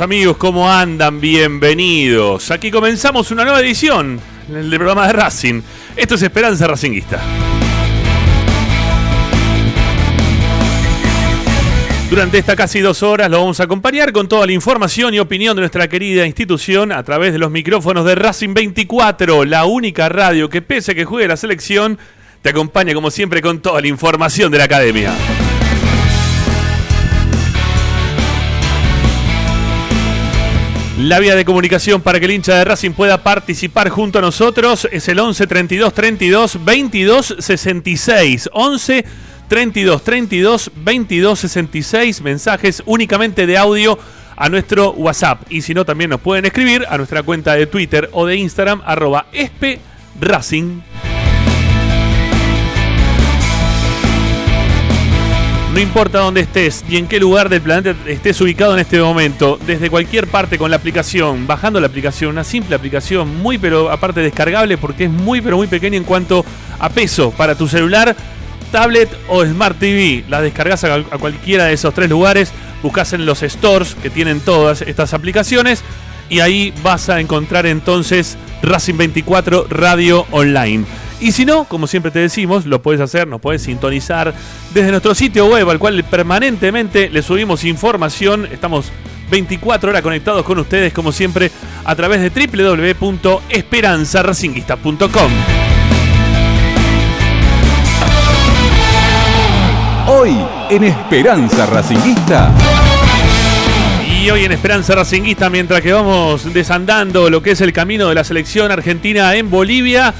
amigos, ¿cómo andan? Bienvenidos. Aquí comenzamos una nueva edición del programa de Racing. Esto es Esperanza Racinguista. Durante estas casi dos horas lo vamos a acompañar con toda la información y opinión de nuestra querida institución a través de los micrófonos de Racing 24, la única radio que pese a que juegue la selección, te acompaña como siempre con toda la información de la academia. La vía de comunicación para que el hincha de Racing pueda participar junto a nosotros es el 11 32 32 22 66. 11 32 32 22 66. Mensajes únicamente de audio a nuestro WhatsApp. Y si no, también nos pueden escribir a nuestra cuenta de Twitter o de Instagram, arroba Racing. No importa dónde estés y en qué lugar del planeta estés ubicado en este momento, desde cualquier parte con la aplicación, bajando la aplicación, una simple aplicación, muy pero aparte descargable porque es muy pero muy pequeña en cuanto a peso para tu celular, tablet o Smart TV. La descargas a, a cualquiera de esos tres lugares, buscas en los stores que tienen todas estas aplicaciones y ahí vas a encontrar entonces Racing 24 Radio Online. Y si no, como siempre te decimos, lo puedes hacer, nos puedes sintonizar desde nuestro sitio web, al cual permanentemente le subimos información. Estamos 24 horas conectados con ustedes, como siempre, a través de www.esperanzaracinguista.com. Hoy en Esperanza Racinguista. Y hoy en Esperanza Racinguista, mientras que vamos desandando lo que es el camino de la selección argentina en Bolivia,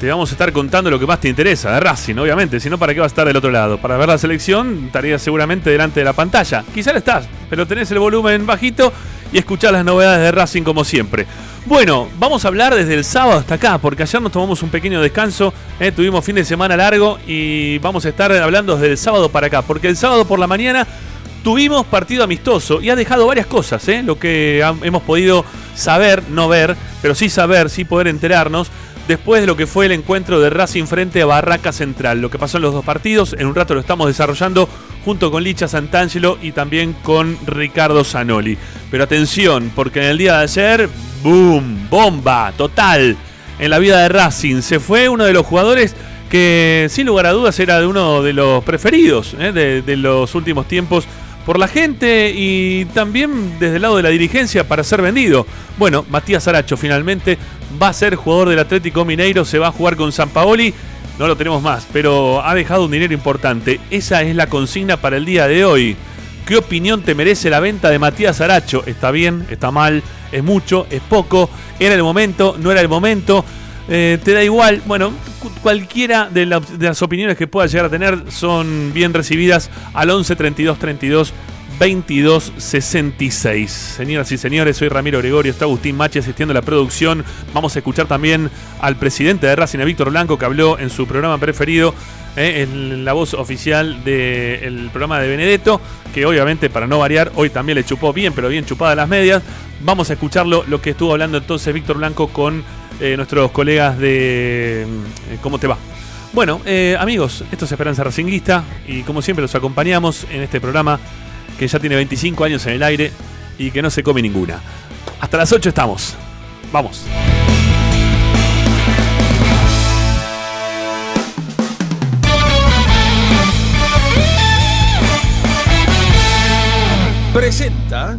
te vamos a estar contando lo que más te interesa de Racing, obviamente. Si no, ¿para qué vas a estar del otro lado? Para ver la selección, estarías seguramente delante de la pantalla. Quizá estás, pero tenés el volumen bajito y escuchás las novedades de Racing como siempre. Bueno, vamos a hablar desde el sábado hasta acá, porque ayer nos tomamos un pequeño descanso, eh, tuvimos fin de semana largo y vamos a estar hablando desde el sábado para acá, porque el sábado por la mañana tuvimos partido amistoso y ha dejado varias cosas, eh, lo que hemos podido saber, no ver, pero sí saber, sí poder enterarnos después de lo que fue el encuentro de Racing frente a Barraca Central. Lo que pasó en los dos partidos, en un rato lo estamos desarrollando junto con Licha Santangelo y también con Ricardo Zanoli. Pero atención, porque en el día de ayer, boom, bomba, total, en la vida de Racing. Se fue uno de los jugadores que sin lugar a dudas era de uno de los preferidos eh, de, de los últimos tiempos por la gente y también desde el lado de la dirigencia para ser vendido. Bueno, Matías Aracho finalmente va a ser jugador del Atlético Mineiro, se va a jugar con San Paoli. No lo tenemos más, pero ha dejado un dinero importante. Esa es la consigna para el día de hoy. ¿Qué opinión te merece la venta de Matías Aracho? ¿Está bien? ¿Está mal? ¿Es mucho? ¿Es poco? ¿Era el momento? ¿No era el momento? Eh, ¿Te da igual? Bueno, cualquiera de, la, de, las opiniones que pueda llegar a tener son bien recibidas al 11 32 32 22 66. Señoras y señores, soy Ramiro Gregorio, está Agustín Machi asistiendo a la producción. Vamos a escuchar también al presidente de Racing, Víctor Blanco, que habló en su programa preferido, eh, en la voz oficial del programa de Benedetto, que obviamente para no variar, hoy también le chupó bien, pero bien chupada las medias. Vamos a escucharlo, lo que estuvo hablando entonces Víctor Blanco con eh, nuestros colegas de eh, ¿Cómo te va? Bueno, eh, amigos, esto es Esperanza Racinguista y como siempre los acompañamos en este programa que ya tiene 25 años en el aire y que no se come ninguna. Hasta las 8 estamos. Vamos. Presenta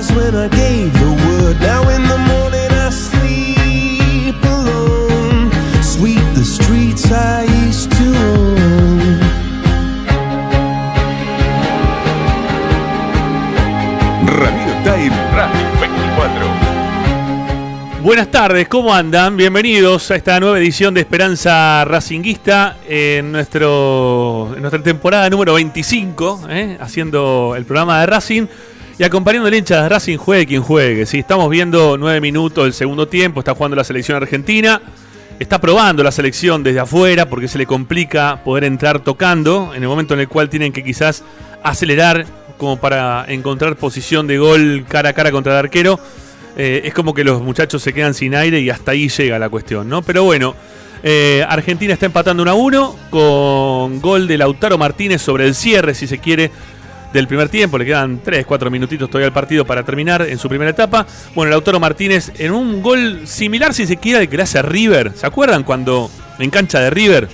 was Radio Time Radio 24. Buenas tardes, ¿cómo andan? Bienvenidos a esta nueva edición de Esperanza Racinguista en, nuestro, nuestra temporada número 25, ¿eh? haciendo el programa de Racing y acompañando al hincha de Racing, juegue quien juegue. ¿sí? Estamos viendo nueve minutos del segundo tiempo, está jugando la selección argentina, está probando la selección desde afuera porque se le complica poder entrar tocando en el momento en el cual tienen que quizás acelerar como para encontrar posición de gol cara a cara contra el arquero eh, es como que los muchachos se quedan sin aire y hasta ahí llega la cuestión, ¿no? Pero bueno, eh, Argentina está empatando 1 a 1 con gol de Lautaro Martínez sobre el cierre, si se quiere, del primer tiempo. Le quedan 3, 4 minutitos todavía al partido para terminar en su primera etapa. Bueno, Lautaro Martínez en un gol similar, si se quiere, al que le hace a River. ¿Se acuerdan cuando en cancha de River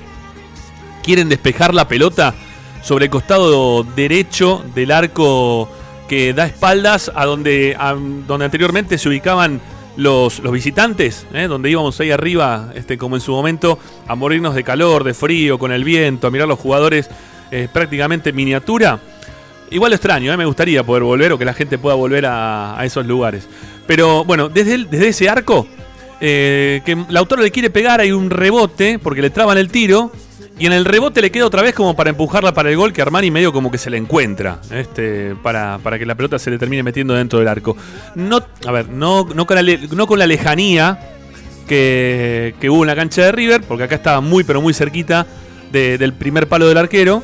quieren despejar la pelota sobre el costado derecho del arco? que da espaldas a donde, donde anteriormente se ubicaban los, los visitantes, ¿eh? donde íbamos ahí arriba, este, como en su momento, a morirnos de calor, de frío, con el viento, a mirar los jugadores eh, prácticamente en miniatura. Igual lo extraño, ¿eh? me gustaría poder volver o que la gente pueda volver a, esos lugares. Pero bueno, desde, ese arco, que el autor le quiere pegar, hay un rebote, porque le traban el tiro, y en el rebote le queda otra vez como para empujarla para el gol, que Armani medio como que se le encuentra, este, para, para que la pelota se le termine metiendo dentro del arco. No, a ver, no, no, con, la, no con la lejanía que, hubo en la cancha de River, porque acá estaba muy pero muy cerquita del primer palo del arquero.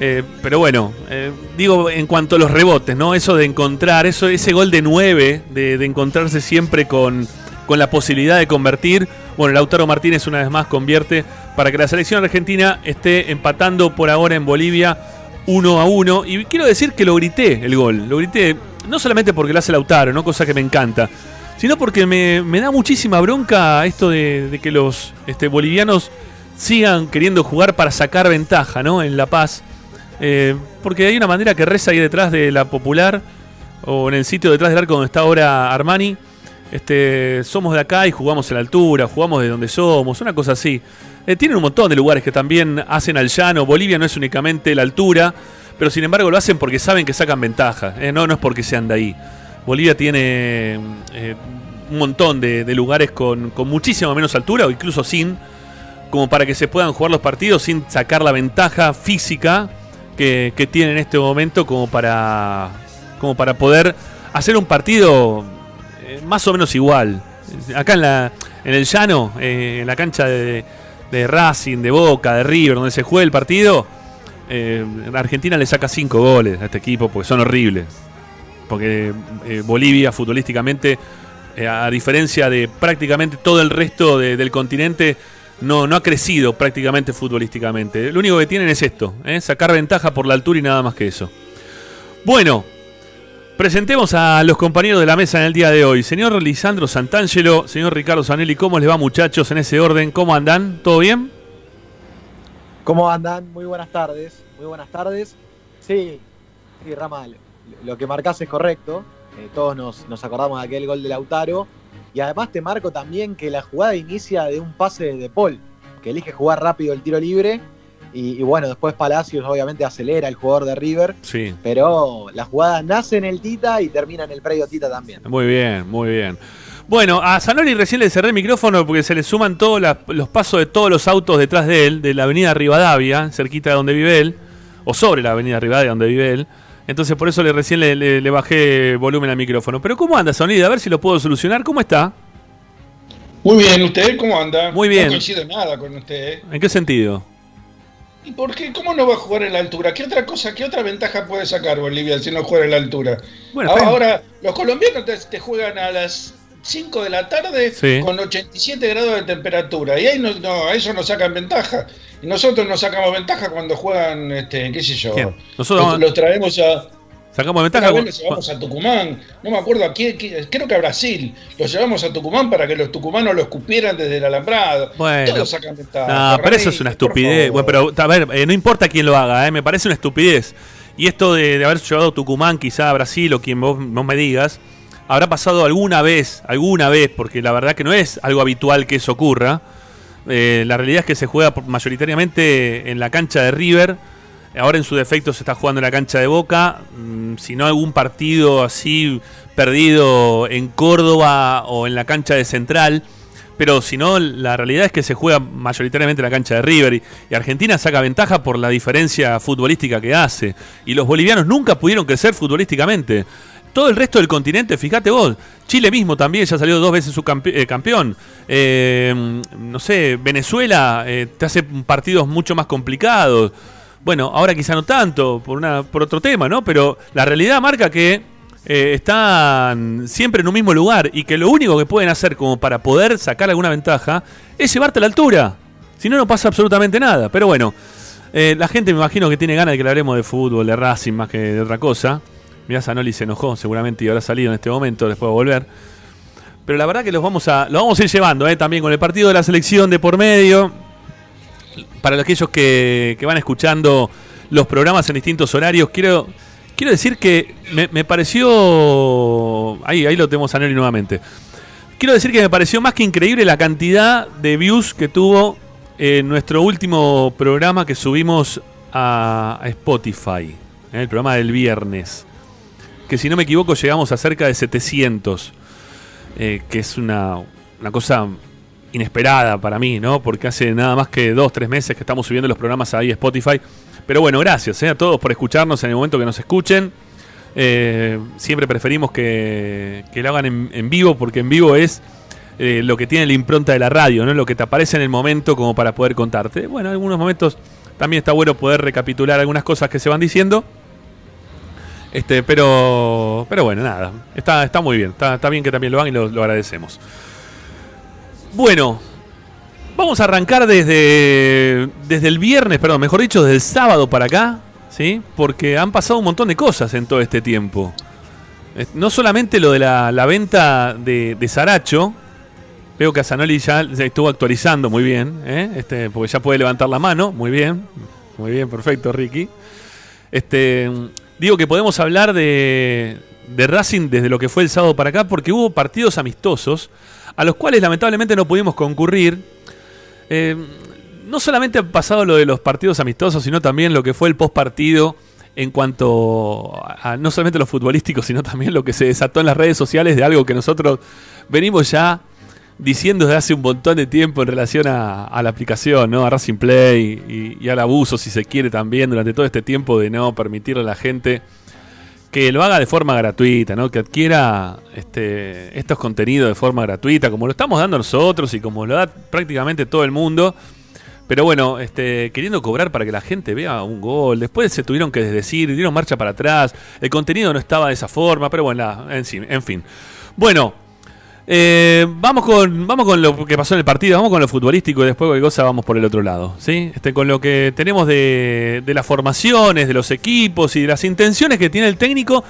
Eh, pero bueno, eh, digo en cuanto a los rebotes, ¿no? Eso de encontrar, eso, ese gol de 9, de, de encontrarse siempre con, con la posibilidad de convertir. Bueno, Lautaro Martínez una vez más convierte para que la selección argentina esté empatando por ahora en Bolivia 1 a 1. Y quiero decir que lo grité el gol. Lo grité no solamente porque lo hace Lautaro, ¿no? cosa que me encanta, sino porque me, da muchísima bronca esto de, que los este, bolivianos sigan queriendo jugar para sacar ventaja ¿no? en La Paz. Eh, porque hay una manera que reza ahí detrás de la popular o en el sitio detrás del arco donde está ahora Armani este, somos de acá y jugamos en la altura, jugamos de donde somos, una cosa así. Eh, tienen un montón de lugares que también hacen al llano. Bolivia no es únicamente la altura, pero sin embargo lo hacen porque saben que sacan ventaja. Eh, no, no es porque sean de ahí. Bolivia tiene un montón de, lugares con, con muchísima menos altura o incluso sin, como para que se puedan jugar los partidos sin sacar la ventaja física que, que tiene en este momento como para, como para poder hacer un partido más o menos igual. Acá en, la, en el llano, eh, en la cancha de, Racing, de Boca, de River, donde se juega el partido, eh, Argentina le saca cinco goles a este equipo porque son horribles. Porque eh, Bolivia futbolísticamente, a diferencia de prácticamente todo el resto del continente, no, no ha crecido prácticamente futbolísticamente. Lo único que tienen es esto, sacar ventaja por la altura y nada más que eso. Bueno, Presentemos a los compañeros de la mesa en el día de hoy. Señor Lisandro Santangelo, señor Ricardo Zanelli, ¿cómo les va muchachos en ese orden? ¿Cómo andan? ¿Todo bien? ¿Cómo andan? Muy buenas tardes. Muy buenas tardes. Sí, sí Ramal, lo que marcás es correcto. Eh, todos nos, nos, acordamos de aquel gol de Lautaro. Y además te marco también que la jugada inicia de un pase de Paul, que elige jugar rápido el tiro libre y, bueno, después Palacios obviamente acelera el jugador de River. Sí. Pero la jugada nace en el Tita y termina en el predio Tita también. Muy bien, muy bien. Bueno, a Zanoli recién le cerré el micrófono porque se le suman todos los pasos de todos los autos detrás de él, de la avenida Rivadavia, cerquita de donde vive él, o sobre la avenida Rivadavia donde vive él. Entonces por eso le recién le, bajé volumen al micrófono. Pero ¿cómo anda Zanoli? A ver si lo puedo solucionar. ¿Cómo está? Muy bien, ¿usted cómo anda? Muy bien. No coincido nada con usted. ¿En qué sentido? ¿Y por qué? ¿Cómo no va a jugar en la altura? ¿Qué otra cosa, qué otra ventaja puede sacar Bolivia si no juega en la altura? Bueno, ahora, los colombianos te, juegan a las 5 de la tarde con 87 grados de temperatura y ahí no, no, a eso no sacan ventaja. Y nosotros nos sacamos ventaja cuando juegan, este, qué sé yo. Nosotros los traemos a Sacamos ventaja. Una vez llevamos a Tucumán, no me acuerdo a quién, creo que a Brasil. Los llevamos a Tucumán para que los tucumanos lo escupieran desde el alambrado. Bueno, Todos sacan ventaja. No, pero eso es una estupidez. Bueno, pero a ver, eh, no importa quién lo haga, eh, me parece una estupidez. Y esto de, haber llevado Tucumán, quizá a Brasil o quien vos, no me digas, habrá pasado alguna vez, alguna vez, porque la verdad que no es algo habitual que eso ocurra. Eh, la realidad es que se juega mayoritariamente en la cancha de River Ahora en su defecto se está jugando en la cancha de Boca. Mm, si no algún partido así perdido en Córdoba o en la cancha de Central. Pero si no, la realidad es que se juega mayoritariamente en la cancha de River y, Argentina saca ventaja por la diferencia futbolística que hace. Y los bolivianos nunca pudieron crecer futbolísticamente. Todo el resto del continente, fíjate vos, Chile mismo también ya salió dos veces su eh, campeón. Eh, no sé, Venezuela eh, te hace partidos mucho más complicados. Bueno, ahora quizá no tanto, por, una, por otro tema, ¿no? Pero la realidad marca que están siempre en un mismo lugar y que lo único que pueden hacer como para poder sacar alguna ventaja es llevarte a la altura. Si no, no pasa absolutamente nada. Pero bueno, la gente me imagino que tiene ganas de que le hablemos de fútbol, de Racing más que de otra cosa. Mirá, Zanoli se enojó, seguramente y habrá salido en este momento, después de volver. Pero la verdad que los vamos a, los vamos a ir llevando, ¿eh? también con el partido de la selección de por medio. Para aquellos que, que van escuchando los programas en distintos horarios, quiero, quiero decir que me, pareció. Ahí, ahí lo tenemos a Zanoli nuevamente. Quiero decir que me pareció más que increíble la cantidad de views que tuvo en nuestro último programa que subimos a, Spotify, ¿eh? el programa del viernes que si no me equivoco llegamos a cerca de 700, eh, que es una, cosa inesperada para mí, ¿no? Porque hace nada más que dos, tres meses que estamos subiendo los programas ahí a Spotify. Pero bueno, gracias eh, a todos por escucharnos en el momento que nos escuchen. Eh, siempre preferimos que, lo hagan en, vivo, porque en vivo es lo que tiene la impronta de la radio, ¿no? Lo que te aparece en el momento como para poder contarte. Bueno, en algunos momentos también está bueno poder recapitular algunas cosas que se van diciendo. Este, pero, pero bueno, nada. Está, está muy bien. Está, está bien que también lo hagan y lo, agradecemos. Bueno, vamos a arrancar desde, desde el viernes, perdón, mejor dicho, desde el sábado para acá, ¿sí? Porque han pasado un montón de cosas en todo este tiempo. No solamente lo de la, venta de, de Saracho, veo que a Zanoli ya estuvo actualizando muy bien, ¿eh? este, porque ya puede levantar la mano, muy bien, muy bien, perfecto, Ricky. Este, Digo que podemos hablar de, Racing desde lo que fue el sábado para acá, porque hubo partidos amistosos a los cuales lamentablemente no pudimos concurrir. Eh, no solamente ha pasado lo de los partidos amistosos, sino también lo que fue el post partido en cuanto a, no solamente lo futbolístico, sino también lo que se desató en las redes sociales de algo que nosotros venimos ya diciendo desde hace un montón de tiempo en relación a, la aplicación, ¿no? A Racing Play y, al abuso, si se quiere, también durante todo este tiempo de no permitirle a la gente que lo haga de forma gratuita, ¿no? Que adquiera este, estos contenidos de forma gratuita, como lo estamos dando nosotros y como lo da prácticamente todo el mundo. Pero bueno, este, queriendo cobrar para que la gente vea un gol. Después se tuvieron que decir, dieron marcha para atrás. El contenido no estaba de esa forma, pero bueno, en, en fin. Bueno, eh, vamos, con, vamos con lo que pasó en el partido, vamos con lo futbolístico y después cualquier cosa vamos por el otro lado. ¿sí? Este, con lo que tenemos de, las formaciones, de los equipos y de las intenciones que tiene el técnico,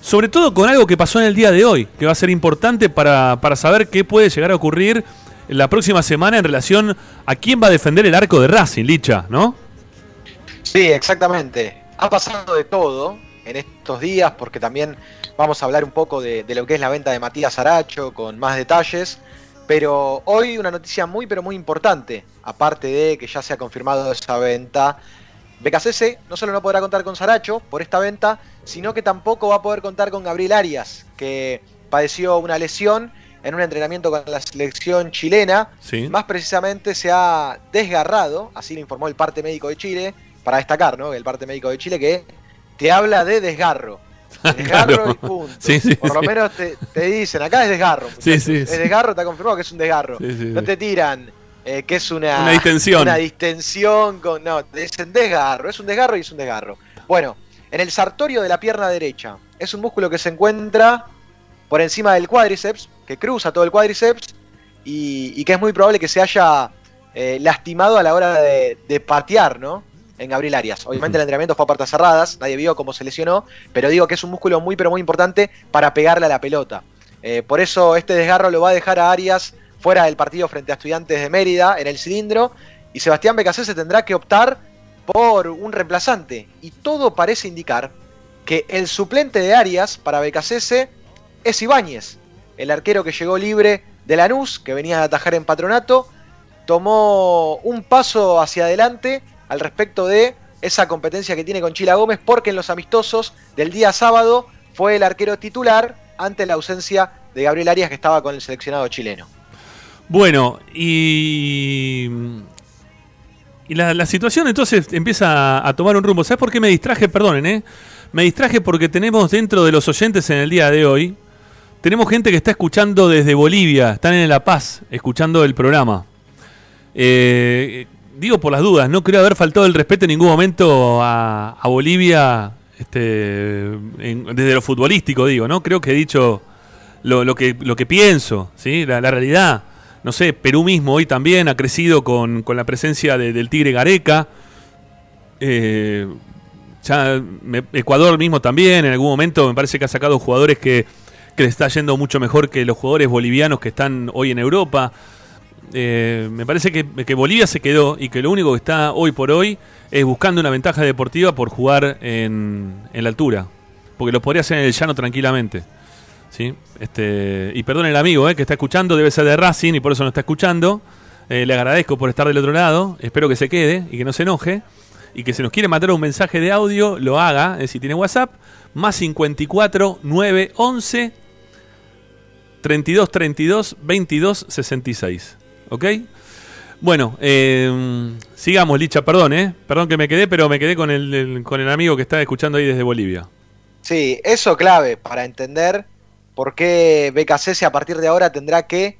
sobre todo con algo que pasó en el día de hoy, que va a ser importante para, para saber qué puede llegar a ocurrir la próxima semana en relación a quién va a defender el arco de Racing, Licha, ¿no? Sí, exactamente. Ha pasado de todo en estos días porque también Vamos a hablar un poco de, lo que es la venta de Matías Aracho con más detalles. Pero hoy una noticia muy pero muy importante, aparte de que ya se ha confirmado esa venta. BKCS no solo no podrá contar con Saracho por esta venta, sino que tampoco va a poder contar con Gabriel Arias, que padeció una lesión en un entrenamiento con la selección chilena. Más precisamente se ha desgarrado, así lo informó el parte médico de Chile, para destacar, ¿no? El parte médico de Chile que te habla de desgarro. Desgarro y punto. Por lo menos te, dicen, acá es desgarro. Es desgarro, está confirmado que es un desgarro. No te tiran eh, que es una, una distensión. Una distensión con. No, te dicen desgarro. Es un desgarro y es un desgarro. Bueno, en el sartorio de la pierna derecha. Es un músculo que se encuentra por encima del cuádriceps, que cruza todo el cuádriceps y, que es muy probable que se haya eh, lastimado a la hora de, de patear, ¿no? En Gabriel Arias. Obviamente el entrenamiento fue a puertas cerradas, nadie vio cómo se lesionó, pero digo que es un músculo muy pero muy importante para pegarle a la pelota. Eh, por eso este desgarro lo va a dejar a Arias fuera del partido frente a Estudiantes de Mérida en el cilindro y Sebastián se tendrá que optar por un reemplazante. Y todo parece indicar que el suplente de Arias para Becasese es Ibáñez, el arquero que llegó libre de Lanús, que venía a atajar en patronato, tomó un paso hacia adelante al respecto de esa competencia que tiene con Chila Gómez, porque en los amistosos del día sábado fue el arquero titular ante la ausencia de Gabriel Arias que estaba con el seleccionado chileno. Bueno, y, y la, situación entonces empieza a, tomar un rumbo. ¿Sabes por qué me distraje? Perdonen, ¿eh? Me distraje porque tenemos dentro de los oyentes en el día de hoy, tenemos gente que está escuchando desde Bolivia, están en La Paz, escuchando el programa. Eh, digo por las dudas, no creo haber faltado el respeto en ningún momento a, Bolivia este, desde lo futbolístico, digo, ¿no? Creo que he dicho lo, que, lo que pienso, ¿sí? La, realidad. No sé, Perú mismo hoy también ha crecido con, la presencia del Tigre Gareca. Eh, Ecuador mismo también, en algún momento me parece que ha sacado jugadores que, que le está yendo mucho mejor que los jugadores bolivianos que están hoy en Europa. Eh, me parece que, Bolivia se quedó y que lo único que está hoy por hoy es buscando una ventaja deportiva por jugar en, la altura. Porque lo podría hacer en el llano tranquilamente. ¿sí? Este, y perdón el amigo eh, que está escuchando, debe ser de Racing y por eso no está escuchando. Eh, le agradezco por estar del otro lado. Espero que se quede y que no se enoje. Y que si nos quiere mandar un mensaje de audio, lo haga. si tiene WhatsApp, más 54 911 32 32 22 66. ¿Ok? Bueno, eh, sigamos, Licha, perdón, ¿eh? Perdón que me quedé, pero me quedé con el, con el amigo que está escuchando ahí desde Bolivia. Sí, eso clave para entender por qué BKC a partir de ahora tendrá que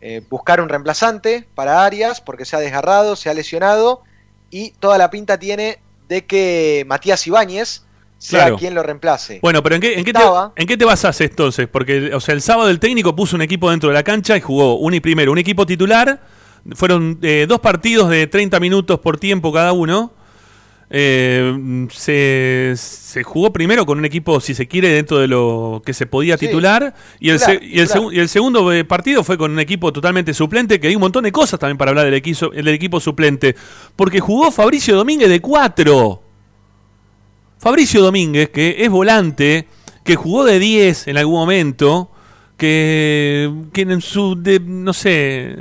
eh, buscar un reemplazante para Arias, porque se ha desgarrado, se ha lesionado, y toda la pinta tiene de que Matías Ibáñez sea quien lo reemplace. Bueno, pero ¿en qué, en, qué te, ¿en qué te basas entonces? Porque, o sea, el sábado el técnico puso un equipo dentro de la cancha y jugó un y primero, un equipo titular. Fueron eh, dos partidos de 30 minutos por tiempo cada uno. Eh, se, se, jugó primero con un equipo, si se quiere, dentro de lo que se podía titular. Y el, y, el y el, segundo eh, partido fue con un equipo totalmente suplente, que hay un montón de cosas también para hablar del equipo, del equipo suplente. Porque jugó Fabricio Domínguez de 4. Fabricio Domínguez, que es volante, que jugó de 10 en algún momento, que, en su, no sé,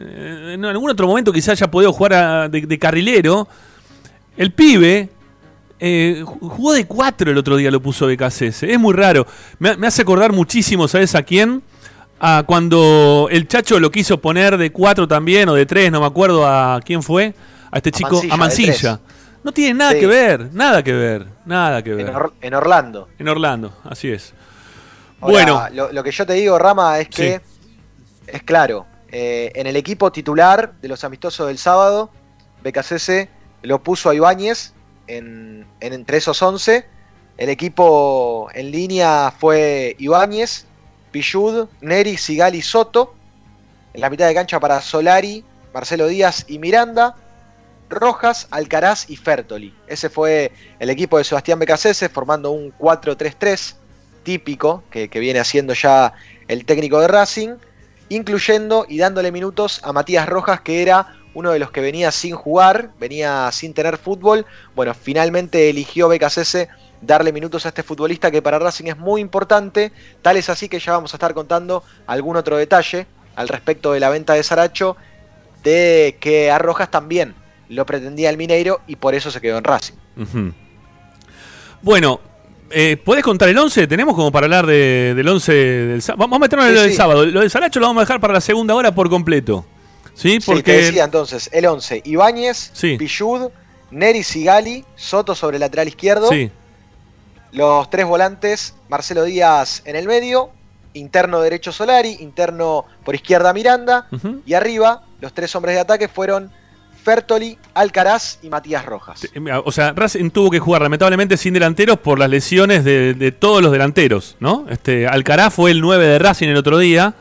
en algún otro momento quizás haya podido jugar de, carrilero, el pibe eh, jugó de 4 el otro día, lo puso BKCS. Es muy raro. Me, hace acordar muchísimo, ¿sabes a quién? A cuando el Chacho lo quiso poner de 4 también, o de 3, no me acuerdo a quién fue, a este chico, a Mancilla. No tiene nada que ver, nada que ver, nada que ver. En, Orlando. En Orlando, así es. bueno. Lo, que yo te digo, Rama, es que es claro. Eh, en el equipo titular de los amistosos del sábado, BKCS lo puso a Ibáñez en, entre esos 11. El equipo en línea fue Ibáñez, Pichud, Neri, Sigali, Soto. En la mitad de cancha para Solari, Marcelo Díaz y Miranda. Rojas, Alcaraz y Fertoli. Ese fue el equipo de Sebastián Becasese formando un 4-3-3 típico que, viene haciendo ya el técnico de Racing, incluyendo y dándole minutos a Matías Rojas, que era uno de los que venía sin jugar, venía sin tener fútbol. Bueno, finalmente eligió Becasese darle minutos a este futbolista que para Racing es muy importante. Tal es así que ya vamos a estar contando algún otro detalle al respecto de la venta de Saracho, de que a Rojas también lo pretendía el Mineiro y por eso se quedó en Racing. Bueno, eh, ¿Podés contar el 11? Tenemos como para hablar del 11 del sábado. Vamos a meternos en lo del sábado. Lo del Saracho lo vamos a dejar para la segunda hora por completo. Sí, porque. te decía entonces, el 11. Ibáñez, Pichud, Neri Sigali, Soto sobre el lateral izquierdo. Los tres volantes, Marcelo Díaz en el medio, interno derecho Solari, interno por izquierda Miranda. Y arriba, los tres hombres de ataque fueron Fertoli, Alcaraz y Matías Rojas. O sea, Racing tuvo que jugar lamentablemente sin delanteros por las lesiones de, todos los delanteros, ¿no? Este, Alcaraz fue el 9 de Racing el otro día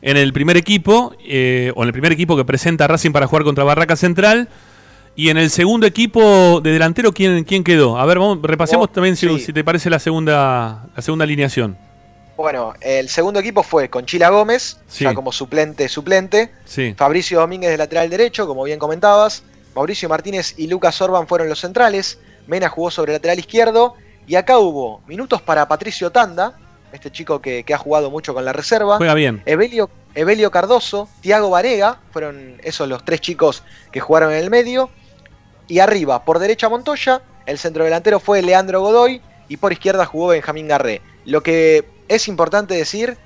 en el primer equipo, eh, o en el primer equipo que presenta a Racing para jugar contra Barraca Central. Y en el segundo equipo de delantero, ¿quién, quién quedó? A ver, vamos, repasemos oh, también si, si, te parece la segunda, la segunda alineación. Bueno, el segundo equipo fue Conchila Gómez, ya como suplente suplente. Fabricio Domínguez de lateral derecho, como bien comentabas. Mauricio Martínez y Lucas Orban fueron los centrales. Mena jugó sobre el lateral izquierdo. Y acá hubo minutos para Patricio Tanda, este chico que, ha jugado mucho con la reserva. Juega bien. Evelio, Evelio Cardoso, Tiago Varega, fueron esos los tres chicos que jugaron en el medio. Y arriba, por derecha Montoya, el centrodelantero fue Leandro Godoy y por izquierda jugó Benjamín Garré. Lo que es importante decir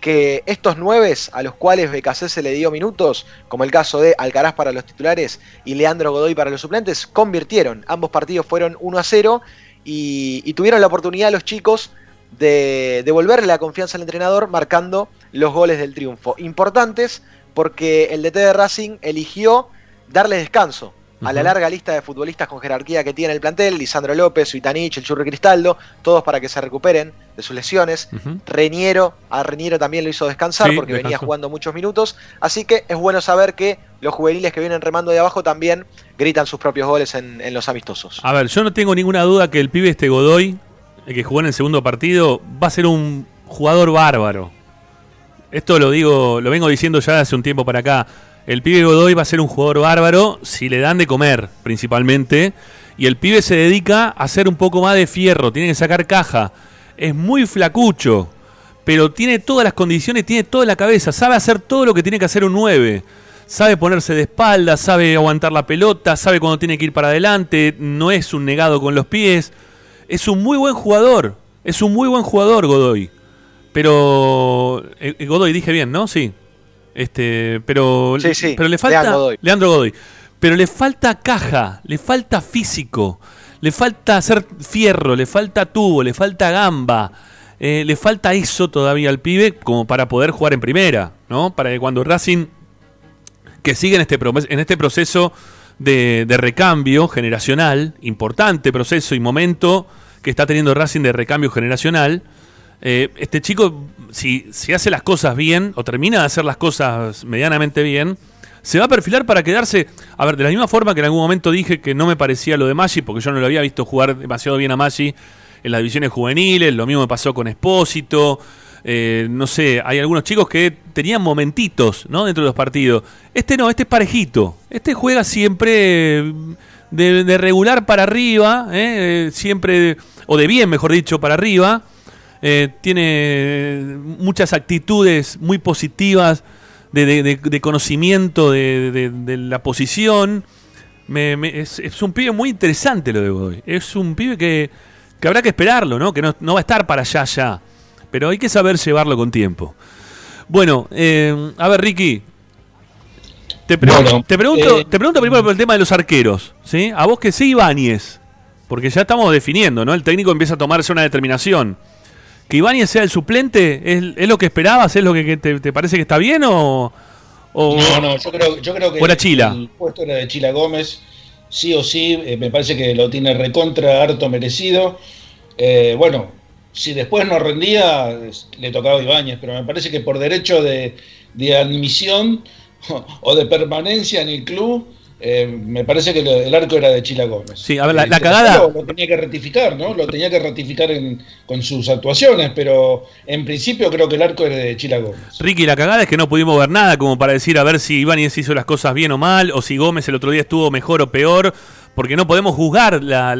que estos nueve a los cuales BKC se le dio minutos, como el caso de Alcaraz para los titulares y Leandro Godoy para los suplentes, convirtieron. Ambos partidos fueron 1 a 0 y, tuvieron la oportunidad los chicos de devolverle la confianza al entrenador marcando los goles del triunfo. Importantes porque el DT de Racing eligió darle descanso a la larga lista de futbolistas con jerarquía que tiene el plantel, Lisandro López, Suitanich, el Churro Cristaldo, todos para que se recuperen de sus lesiones. Reñero, a Reñero también lo hizo descansar porque venía jugando muchos minutos, así que es bueno saber que los juveniles que vienen remando de abajo también gritan sus propios goles en, los amistosos. A ver, yo no tengo ninguna duda que el pibe este Godoy, el que jugó en el segundo partido, va a ser un jugador bárbaro. Esto lo digo, lo vengo diciendo ya hace un tiempo para acá. El pibe Godoy va a ser un jugador bárbaro si le dan de comer, principalmente. Y el pibe se dedica a hacer un poco más de fierro, tiene que sacar caja. Es muy flacucho, pero tiene todas las condiciones, tiene toda la cabeza, sabe hacer todo lo que tiene que hacer un 9. Sabe ponerse de espalda, sabe aguantar la pelota, sabe cuando tiene que ir para adelante, no es un negado con los pies. Es un muy buen jugador, es un muy buen jugador Godoy. Pero eh, Godoy dije bien, ¿no? Sí. Este, pero, pero le falta Leandro Godoy. Pero le falta caja, le falta físico, le falta hacer fierro, le falta tubo, le falta gamba, eh, le falta eso todavía al pibe como para poder jugar en primera, ¿no? Para que cuando Racing, que sigue en este, en este proceso de, de recambio generacional, importante proceso y momento que está teniendo Racing de recambio generacional, eh, este chico, si, si hace las cosas bien, o termina de hacer las cosas medianamente bien, se va a perfilar para quedarse. A ver, de la misma forma que en algún momento dije que no me parecía lo de Maggi, porque yo no lo había visto jugar demasiado bien a Maggi en las divisiones juveniles, lo mismo me pasó con Espósito. Eh, no sé, hay algunos chicos que tenían momentitos ¿no? dentro de los partidos. Este no, este es parejito. Este juega siempre de, regular para arriba, ¿eh? siempre, o de bien, mejor dicho, para arriba. Eh, tiene muchas actitudes muy positivas de, conocimiento de, la posición. es, un pibe muy interesante lo de Godoy. Es un pibe que, habrá que esperarlo, ¿no? que no, va a estar para allá ya. Pero hay que saber llevarlo con tiempo. Bueno, eh, a ver, Ricky. Te, pregunto, te pregunto eh, primero por el tema de los arqueros. ¿sí? A vos que sí, Ibáñez. Porque ya estamos definiendo, ¿no? El técnico empieza a tomarse una determinación que Ibáñez sea el suplente, ¿es, lo que esperabas? ¿Es lo que, te, parece que está bien o, No, no, yo creo, yo creo que el puesto era de Chila Gómez, sí o sí, eh, me parece que lo tiene recontra harto merecido. Eh, bueno, si después no rendía, le tocaba a Ibáñez, pero me parece que por derecho de, de admisión o de permanencia en el club, eh, me parece que el arco era de Chila Gómez. Sí, a ver, la, eh, cagada. Lo, tenía que ratificar, ¿no? Lo tenía que ratificar con sus actuaciones, pero en principio creo que el arco era de Chila Gómez. Ricky, la cagada es que no pudimos ver nada como para decir a ver si Ibáñez hizo las cosas bien o mal, o si Gómez el otro día estuvo mejor o peor, porque no podemos juzgar la,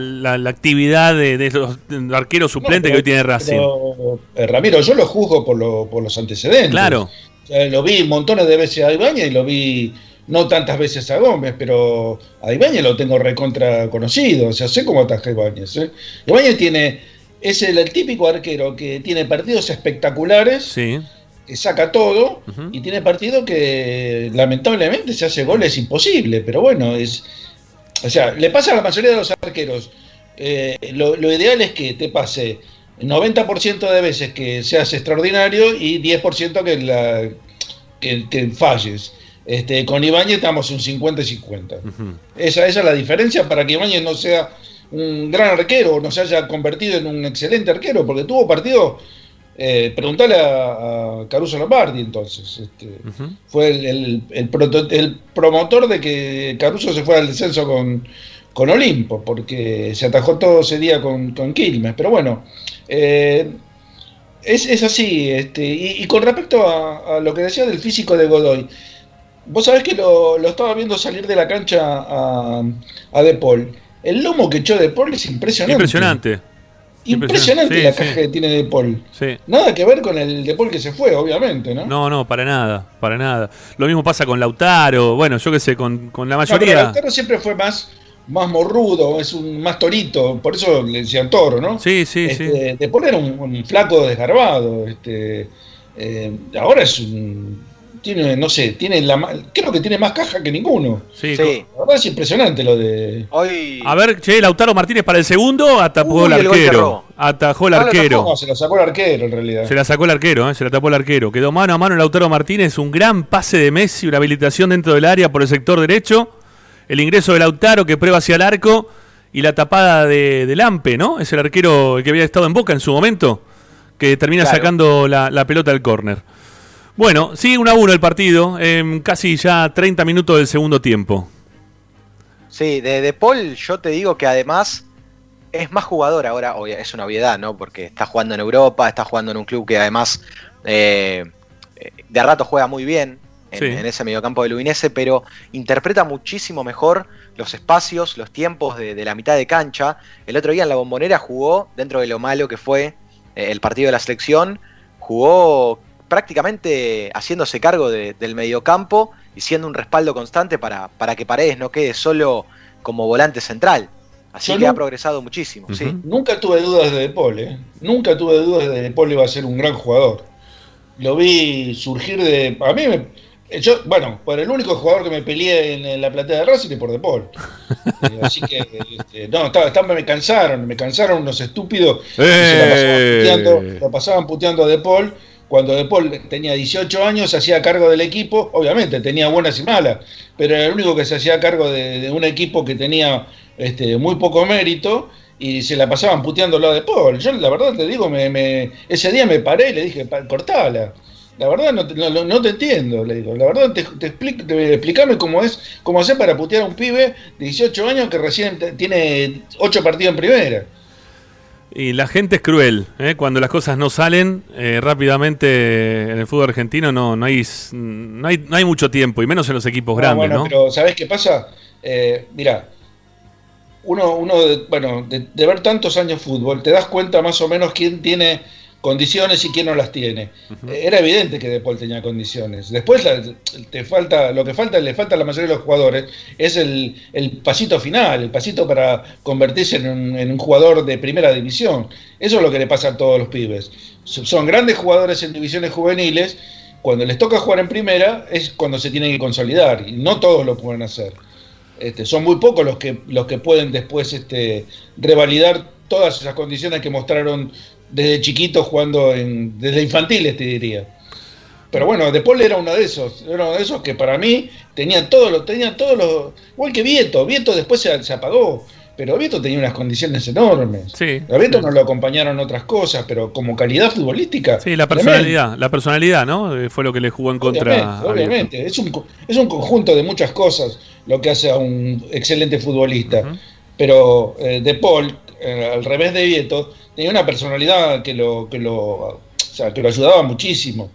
actividad de, los arqueros suplentes que hoy tiene Racing. Eh, Ramiro, yo lo juzgo por, por los antecedentes. Claro. lo vi montones de veces a Ibáñez y lo vi no tantas veces a Gómez, pero a Ibáñez lo tengo recontra conocido, o sea, sé cómo ataja Ibáñez. ¿eh? Ibáñez tiene, es el, típico arquero que tiene partidos espectaculares, que saca todo, y tiene partidos que lamentablemente se hace goles imposible, pero bueno, es, o sea, le pasa a la mayoría de los arqueros. Eh, lo, ideal es que te pase 90% de veces que seas extraordinario y 10% que, la, que, que falles. Este, con Ibáñez estamos un 50 y 50. esa, esa es la diferencia para que Ibáñez no sea un gran arquero, no se haya convertido en un excelente arquero, porque tuvo partido. Eh, preguntale a, Caruso Lombardi entonces. Este, fue el, el, promotor de que Caruso se fuera al descenso con, con Olimpo, porque se atajó todo ese día con, con Quilmes. Pero bueno, eh, es, es, así. Este, y, con respecto a, lo que decía del físico de Godoy, Vos sabés que lo, estaba viendo salir de la cancha a, a De Paul. El lomo que echó De Paul es impresionante. Impresionante. Impresionante la caja que tiene De Paul. Nada que ver con el De Paul que se fue, obviamente, ¿no? No, no, para nada, para nada. Lo mismo pasa con Lautaro, bueno, yo qué sé, con, la mayoría. Lautaro siempre fue más más morrudo, es un más torito, por eso le decían toro, ¿no? Sí, sí, este, sí. De era un, flaco desgarbado, este, eh, ahora es un tiene, no sé, tiene la creo que tiene más caja que ninguno. Sí, La verdad es impresionante lo de. Hoy... A ver, che, Lautaro Martínez para el segundo, atajó el arquero. atajó el arquero. se la sacó el arquero en realidad. Se la sacó el arquero, ¿eh? se la tapó el arquero. Quedó mano a mano Lautaro Martínez, un gran pase de Messi, una habilitación dentro del área por el sector derecho. El ingreso de Lautaro que prueba hacia el arco y la tapada de, Lampe, ¿no? Es el arquero que había estado en Boca en su momento, que termina sacando la, la pelota del córner. Bueno, sigue 1 a 1 el partido, en casi ya 30 minutos del segundo tiempo. Sí, de, de, Paul yo te digo que además es más jugador ahora, es una obviedad, ¿no? Porque está jugando en Europa, está jugando en un club que además eh, de rato juega muy bien en, ese mediocampo del Udinese, pero interpreta muchísimo mejor los espacios, los tiempos de, la mitad de cancha. El otro día en la bombonera jugó, dentro de lo malo que fue eh, el partido de la selección, jugó prácticamente haciéndose cargo del mediocampo y siendo un respaldo constante para, para que Paredes no quede solo como volante central. Así que ha progresado muchísimo. ¿sí? Nunca tuve dudas de De Paul, ¿eh? nunca tuve dudas de que De Paul iba a ser un gran jugador. Lo vi surgir de. A mí me. Yo, bueno, por el único jugador que me peleé en, la platea de Racing y por De Paul. Eh, así que, este, no, estaba, me cansaron, me cansaron unos estúpidos que se la pasaban eh. puteando, la pasaban puteando a De Paul cuando De Paul tenía 18 años, se hacía cargo del equipo, obviamente tenía buenas y malas, pero era el único que se hacía cargo de, un equipo que tenía este, muy poco mérito y se la pasaban puteándolo a De Paul. Yo la verdad te digo, me, ese día me paré y le dije, cortala. La verdad no, no, te entiendo, le digo. La verdad te, te, explícame cómo es, cómo hacer para putear a un pibe de 18 años que recién tiene 8 partidos en primera. Y la gente es cruel, ¿eh? cuando las cosas no salen eh, rápidamente en el fútbol argentino no, no, hay, no, hay, no hay mucho tiempo, y menos en los equipos grandes. Bueno, pero ¿sabés qué pasa? Eh, mira, uno, uno bueno, de, ver tantos años fútbol, te das cuenta más o menos quién tiene condiciones y quién no las tiene. Era evidente que De Paul tenía condiciones. Después te falta, lo que falta, le falta a la mayoría de los jugadores, es el, pasito final, el pasito para convertirse en un, jugador de primera división. Eso es lo que le pasa a todos los pibes. Son grandes jugadores en divisiones juveniles. Cuando les toca jugar en primera es cuando se tienen que consolidar y no todos lo pueden hacer. Este, son muy pocos los que, los que pueden después este, revalidar todas esas condiciones que mostraron desde chiquito jugando en, desde infantiles, te diría. Pero bueno, De Paul era uno de esos, era uno de esos que para mí tenía todos los, tenía todos los, igual que Vieto, Vieto después se, apagó, pero Vieto tenía unas condiciones enormes. Sí, a Vieto no lo acompañaron otras cosas, pero como calidad futbolística. Sí, la personalidad, la personalidad, ¿no? Eh, fue lo que le jugó en contra. Obviamente, es un, es un conjunto de muchas cosas lo que hace a un excelente futbolista. Pero eh, De Paul, eh, al revés de Vieto, tenía una personalidad que lo, que lo, que lo ayudaba muchísimo,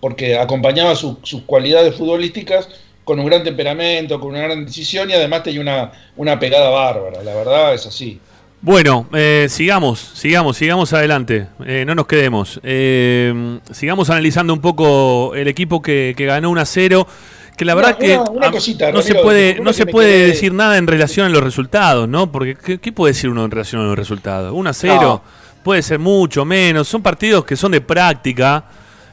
porque acompañaba sus cualidades futbolísticas con un gran temperamento, con una gran decisión y además tenía una, una pegada bárbara, la verdad es así. Bueno, eh, sigamos, sigamos, sigamos adelante, eh, no nos quedemos. Eh, sigamos analizando un poco el equipo que, ganó 1 a 0 que la verdad que no se puede no se puede decir nada en relación a los resultados, ¿no? Porque ¿qué, puede decir uno en relación a los resultados? 1 a 0 puede ser mucho, menos, son partidos que son de práctica.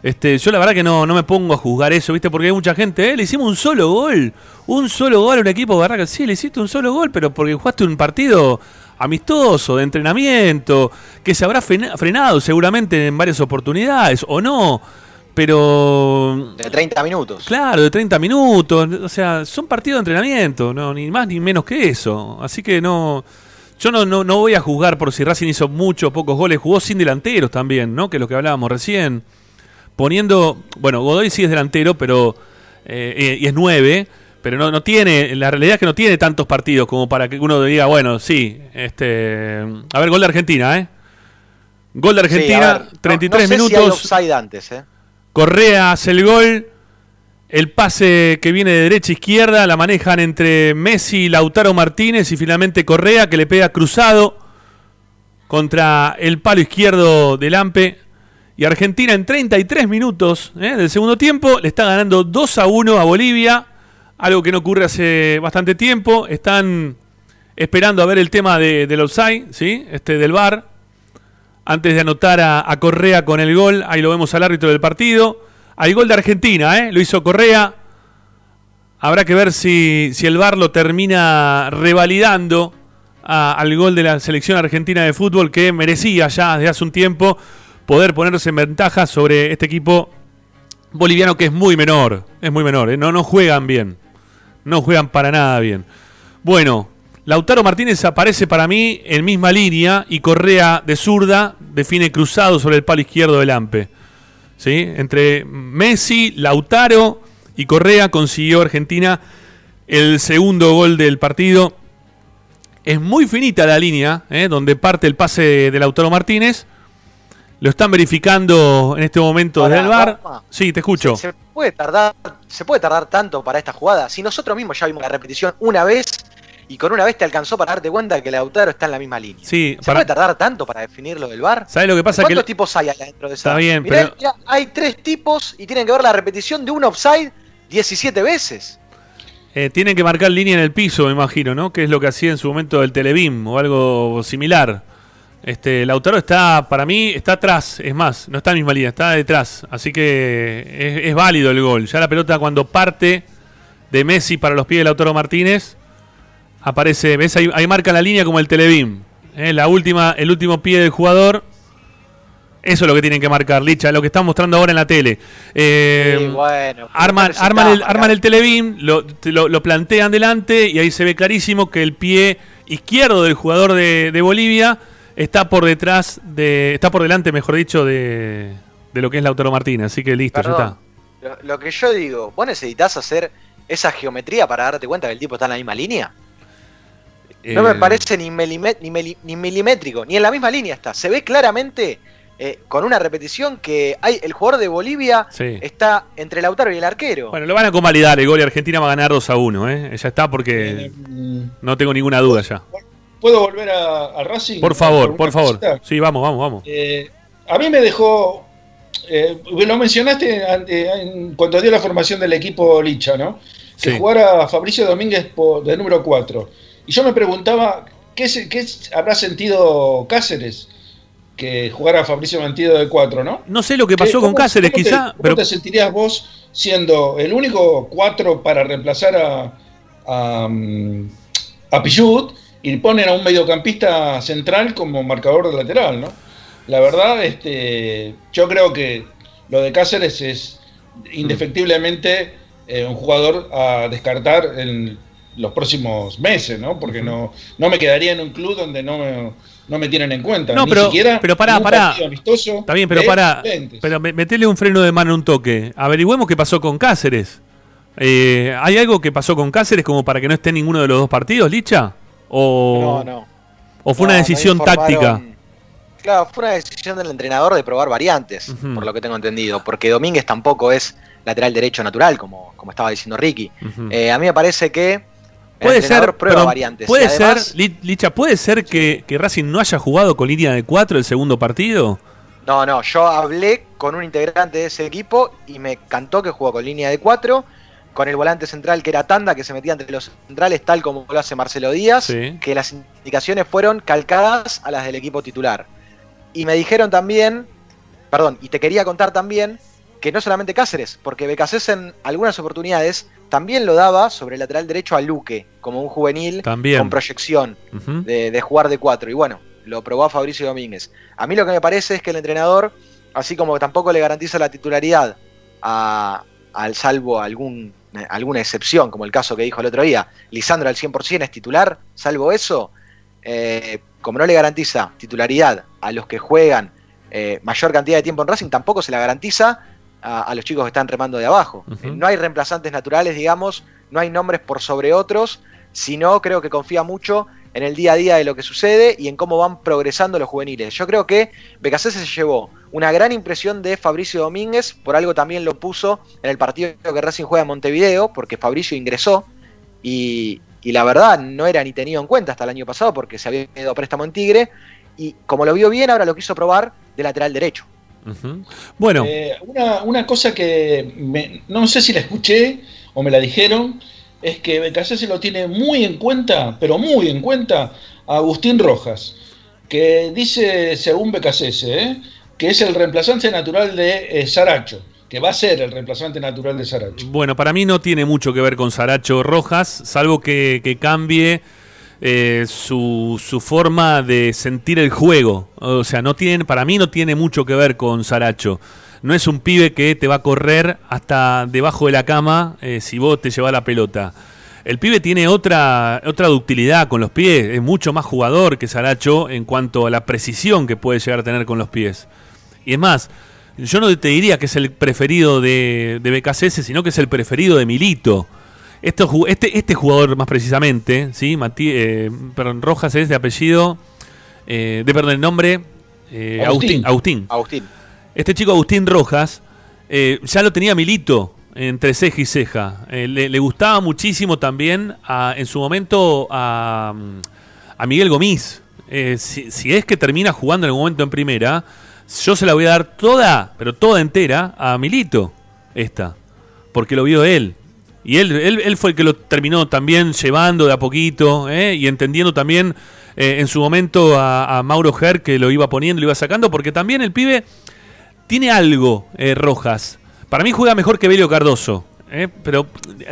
Este, yo la verdad que no, no me pongo a juzgar eso, ¿viste? Porque hay mucha gente, eh, le hicimos un solo gol, un solo gol a un equipo de Barraca. Sí, le hiciste un solo gol, pero porque jugaste un partido amistoso, de entrenamiento, que se habrá frenado seguramente en varias oportunidades, o no. Pero. De 30 minutos. Claro, de 30 minutos. O sea, son partidos de entrenamiento, no, ni más ni menos que eso. Así que no. Yo no, no, no voy a juzgar por si Racing hizo muchos o pocos goles, jugó sin delanteros también, ¿no? Que es lo que hablábamos recién. Poniendo, bueno, Godoy sí es delantero, pero eh, y es nueve, pero no, no tiene, la realidad es que no tiene tantos partidos como para que uno diga, bueno, sí, este, a ver, gol de Argentina, ¿eh? Gol de Argentina, 33 minutos. antes, ¿eh? Correa hace el gol, el pase que viene de derecha a izquierda la manejan entre Messi, Lautaro Martínez y finalmente Correa que le pega cruzado contra el palo izquierdo del Ampe. Y Argentina en 33 minutos ¿eh? del segundo tiempo le está ganando 2 a 1 a Bolivia, algo que no ocurre hace bastante tiempo. Están esperando a ver el tema de, del offside, ¿sí? Este, del VAR. Antes de anotar a, Correa con el gol, ahí lo vemos al árbitro del partido. Hay gol de Argentina, ¿eh? Lo hizo Correa. Habrá que ver si, el VAR lo termina revalidando al gol de la selección argentina de fútbol que merecía ya desde hace un tiempo poder ponerse en ventaja sobre este equipo boliviano que es muy menor. Es muy menor, ¿eh? no, no juegan bien. No juegan para nada bien. Bueno, Lautaro Martínez aparece para mí en misma línea y Correa de zurda define cruzado sobre el palo izquierdo del Ampe. ¿Sí? Entre Messi, Lautaro y Correa consiguió Argentina el segundo gol del partido. Es muy finita la línea, ¿eh? donde parte el pase de Lautaro Martínez. Lo están verificando en este momento desde el bar. Sí, te escucho. Se, puede tardar, se puede tardar tanto para esta jugada. Si nosotros mismos ya vimos la repetición una vez y con una vez te alcanzó para darte cuenta que Lautaro está en la misma línea. Sí, ¿Se puede tardar tanto para definirlo del bar? ¿Sabes lo que pasa? ¿Cuántos tipos hay dentro de esa? Está bien, pero... hay tres tipos y tienen que ver la repetición de un offside 17 veces. Eh, tienen que marcar línea en el piso, me imagino, ¿no? Que es lo que hacía en su momento el Televim o algo similar. Este, Lautaro está, para mí, está atrás, es más, no está en misma línea, está detrás. Así que es, válido el gol. Ya la pelota cuando parte de Messi para los pies de Lautaro Martínez, aparece, ves, ahí, marca la línea como el Televim. ¿eh? la última, el último pie del jugador. Eso es lo que tienen que marcar, Licha, lo que están mostrando ahora en la tele. Eh, arman, el, el Televim, lo, lo, plantean delante y ahí se ve clarísimo que el pie izquierdo del jugador de, de Bolivia está por detrás de. Está por delante, mejor dicho, de, de lo que es Lautaro Martínez. Así que listo, ya está. Lo, que yo digo, ¿vos necesitas hacer esa geometría para darte cuenta que el tipo está en la misma línea? No me eh, parece ni, ni, milimétrico, ni en la misma línea está. Se ve claramente eh, con una repetición que hay el jugador de Bolivia está entre Lautaro y el arquero. Bueno, lo van a convalidar el gol y Argentina va a ganar 2 a 1. ¿eh? Ya está porque no tengo ninguna duda ya. ¿Puedo volver a, Racing? Por favor, por favor. Sí, vamos, vamos, vamos. Eh, a mí me dejó. Eh, lo mencionaste en cuanto dio la formación del equipo Licha, ¿no? Que jugara Fabricio Domínguez de número 4. Y yo me preguntaba, ¿qué, qué habrá sentido Cáceres? que jugara Fabricio Mantido de 4, ¿no? No sé lo que pasó con Cáceres, quizá. ¿Cómo pero... te sentirías vos siendo el único 4 para reemplazar a, a, mm, a Pichut y ponen a un mediocampista central como marcador de lateral, ¿no? La verdad, este, yo creo que lo de Cáceres es indefectiblemente eh, un jugador a descartar en los próximos meses, ¿no? Porque no, no me quedaría en un club donde no me, no me tienen en cuenta. No, pero, siquiera pero pará, pará. Está bien, pero pará. Pero metele un freno de mano un toque. Averigüemos qué pasó con Cáceres. Eh, ¿Hay algo que pasó con Cáceres como para que no esté en ninguno de los dos partidos, Licha? ¿O, no, no. ¿O fue una decisión táctica? Claro, fue una decisión del entrenador de probar variantes, por lo que tengo entendido, porque Domínguez tampoco es lateral derecho natural, como, como estaba diciendo Ricky. Eh, a mí me parece que puede ser, prueba variantes. Puede ser, Licha, ¿puede ser que, que, Racing no haya jugado con línea de 4 el segundo partido? No, no, yo hablé con un integrante de ese equipo y me cantó que jugó con línea de 4 con el volante central que era Tanda, que se metía entre los centrales, tal como lo hace Marcelo Díaz, que las indicaciones fueron calcadas a las del equipo titular. Y me dijeron también, perdón, y te quería contar también que no solamente Cáceres, porque Becasés en algunas oportunidades también lo daba sobre el lateral derecho a Luque, como un juvenil con proyección de, de, jugar de cuatro. Y bueno, lo probó a Fabricio Domínguez. A mí lo que me parece es que el entrenador, así como tampoco le garantiza la titularidad a, al salvo algún alguna excepción, como el caso que dijo el otro día, Lisandro al 100% es titular, salvo eso, eh, como no le garantiza titularidad a los que juegan eh, mayor cantidad de tiempo en Racing, tampoco se la garantiza a, los chicos que están remando de abajo. Eh, no hay reemplazantes naturales, digamos, no hay nombres por sobre otros, sino creo que confía mucho en el día a día de lo que sucede y en cómo van progresando los juveniles. Yo creo que Becasese se llevó una gran impresión de Fabricio Domínguez, por algo también lo puso en el partido que Racing juega en Montevideo, porque Fabricio ingresó y, la verdad no era ni tenido en cuenta hasta el año pasado porque se había ido a préstamo en Tigre y como lo vio bien ahora lo quiso probar de lateral derecho. Bueno. Eh, una, cosa que no sé si la escuché o me la dijeron, es que BKC lo tiene muy en cuenta, pero muy en cuenta, a Agustín Rojas, que dice, según BKC, ¿eh? que es el reemplazante natural de eh, Saracho que va a ser el reemplazante natural de Saracho. Bueno, para mí no tiene mucho que ver con Saracho Rojas, salvo que, cambie eh, su, su, forma de sentir el juego. O sea, no tiene, para mí no tiene mucho que ver con Saracho. No es un pibe que te va a correr hasta debajo de la cama eh, si vos te llevas la pelota. El pibe tiene otra, otra ductilidad con los pies, es mucho más jugador que Saracho en cuanto a la precisión que puede llegar a tener con los pies. Y es más, yo no te diría que es el preferido de, de sino que es el preferido de Milito. Este, este, este jugador más precisamente, ¿sí? Eh, perdón, Rojas es de apellido, eh, de perdón, el nombre, eh, Agustín. Agustín. Agustín. Este chico Agustín Rojas ya lo tenía Milito entre ceja y ceja. Le, gustaba muchísimo también en su momento a, a Miguel Gomis. Si, si, es que termina jugando en algún momento en primera, yo se la voy a dar toda, pero toda entera, a Milito, esta, porque lo vio él. Y él, él, fue el que lo terminó también llevando de a poquito ¿eh? y entendiendo también eh, en su momento a, Mauro Ger que lo iba poniendo, lo iba sacando, porque también el pibe tiene algo, eh, Rojas. Para mí juega mejor que Belio Cardoso, pero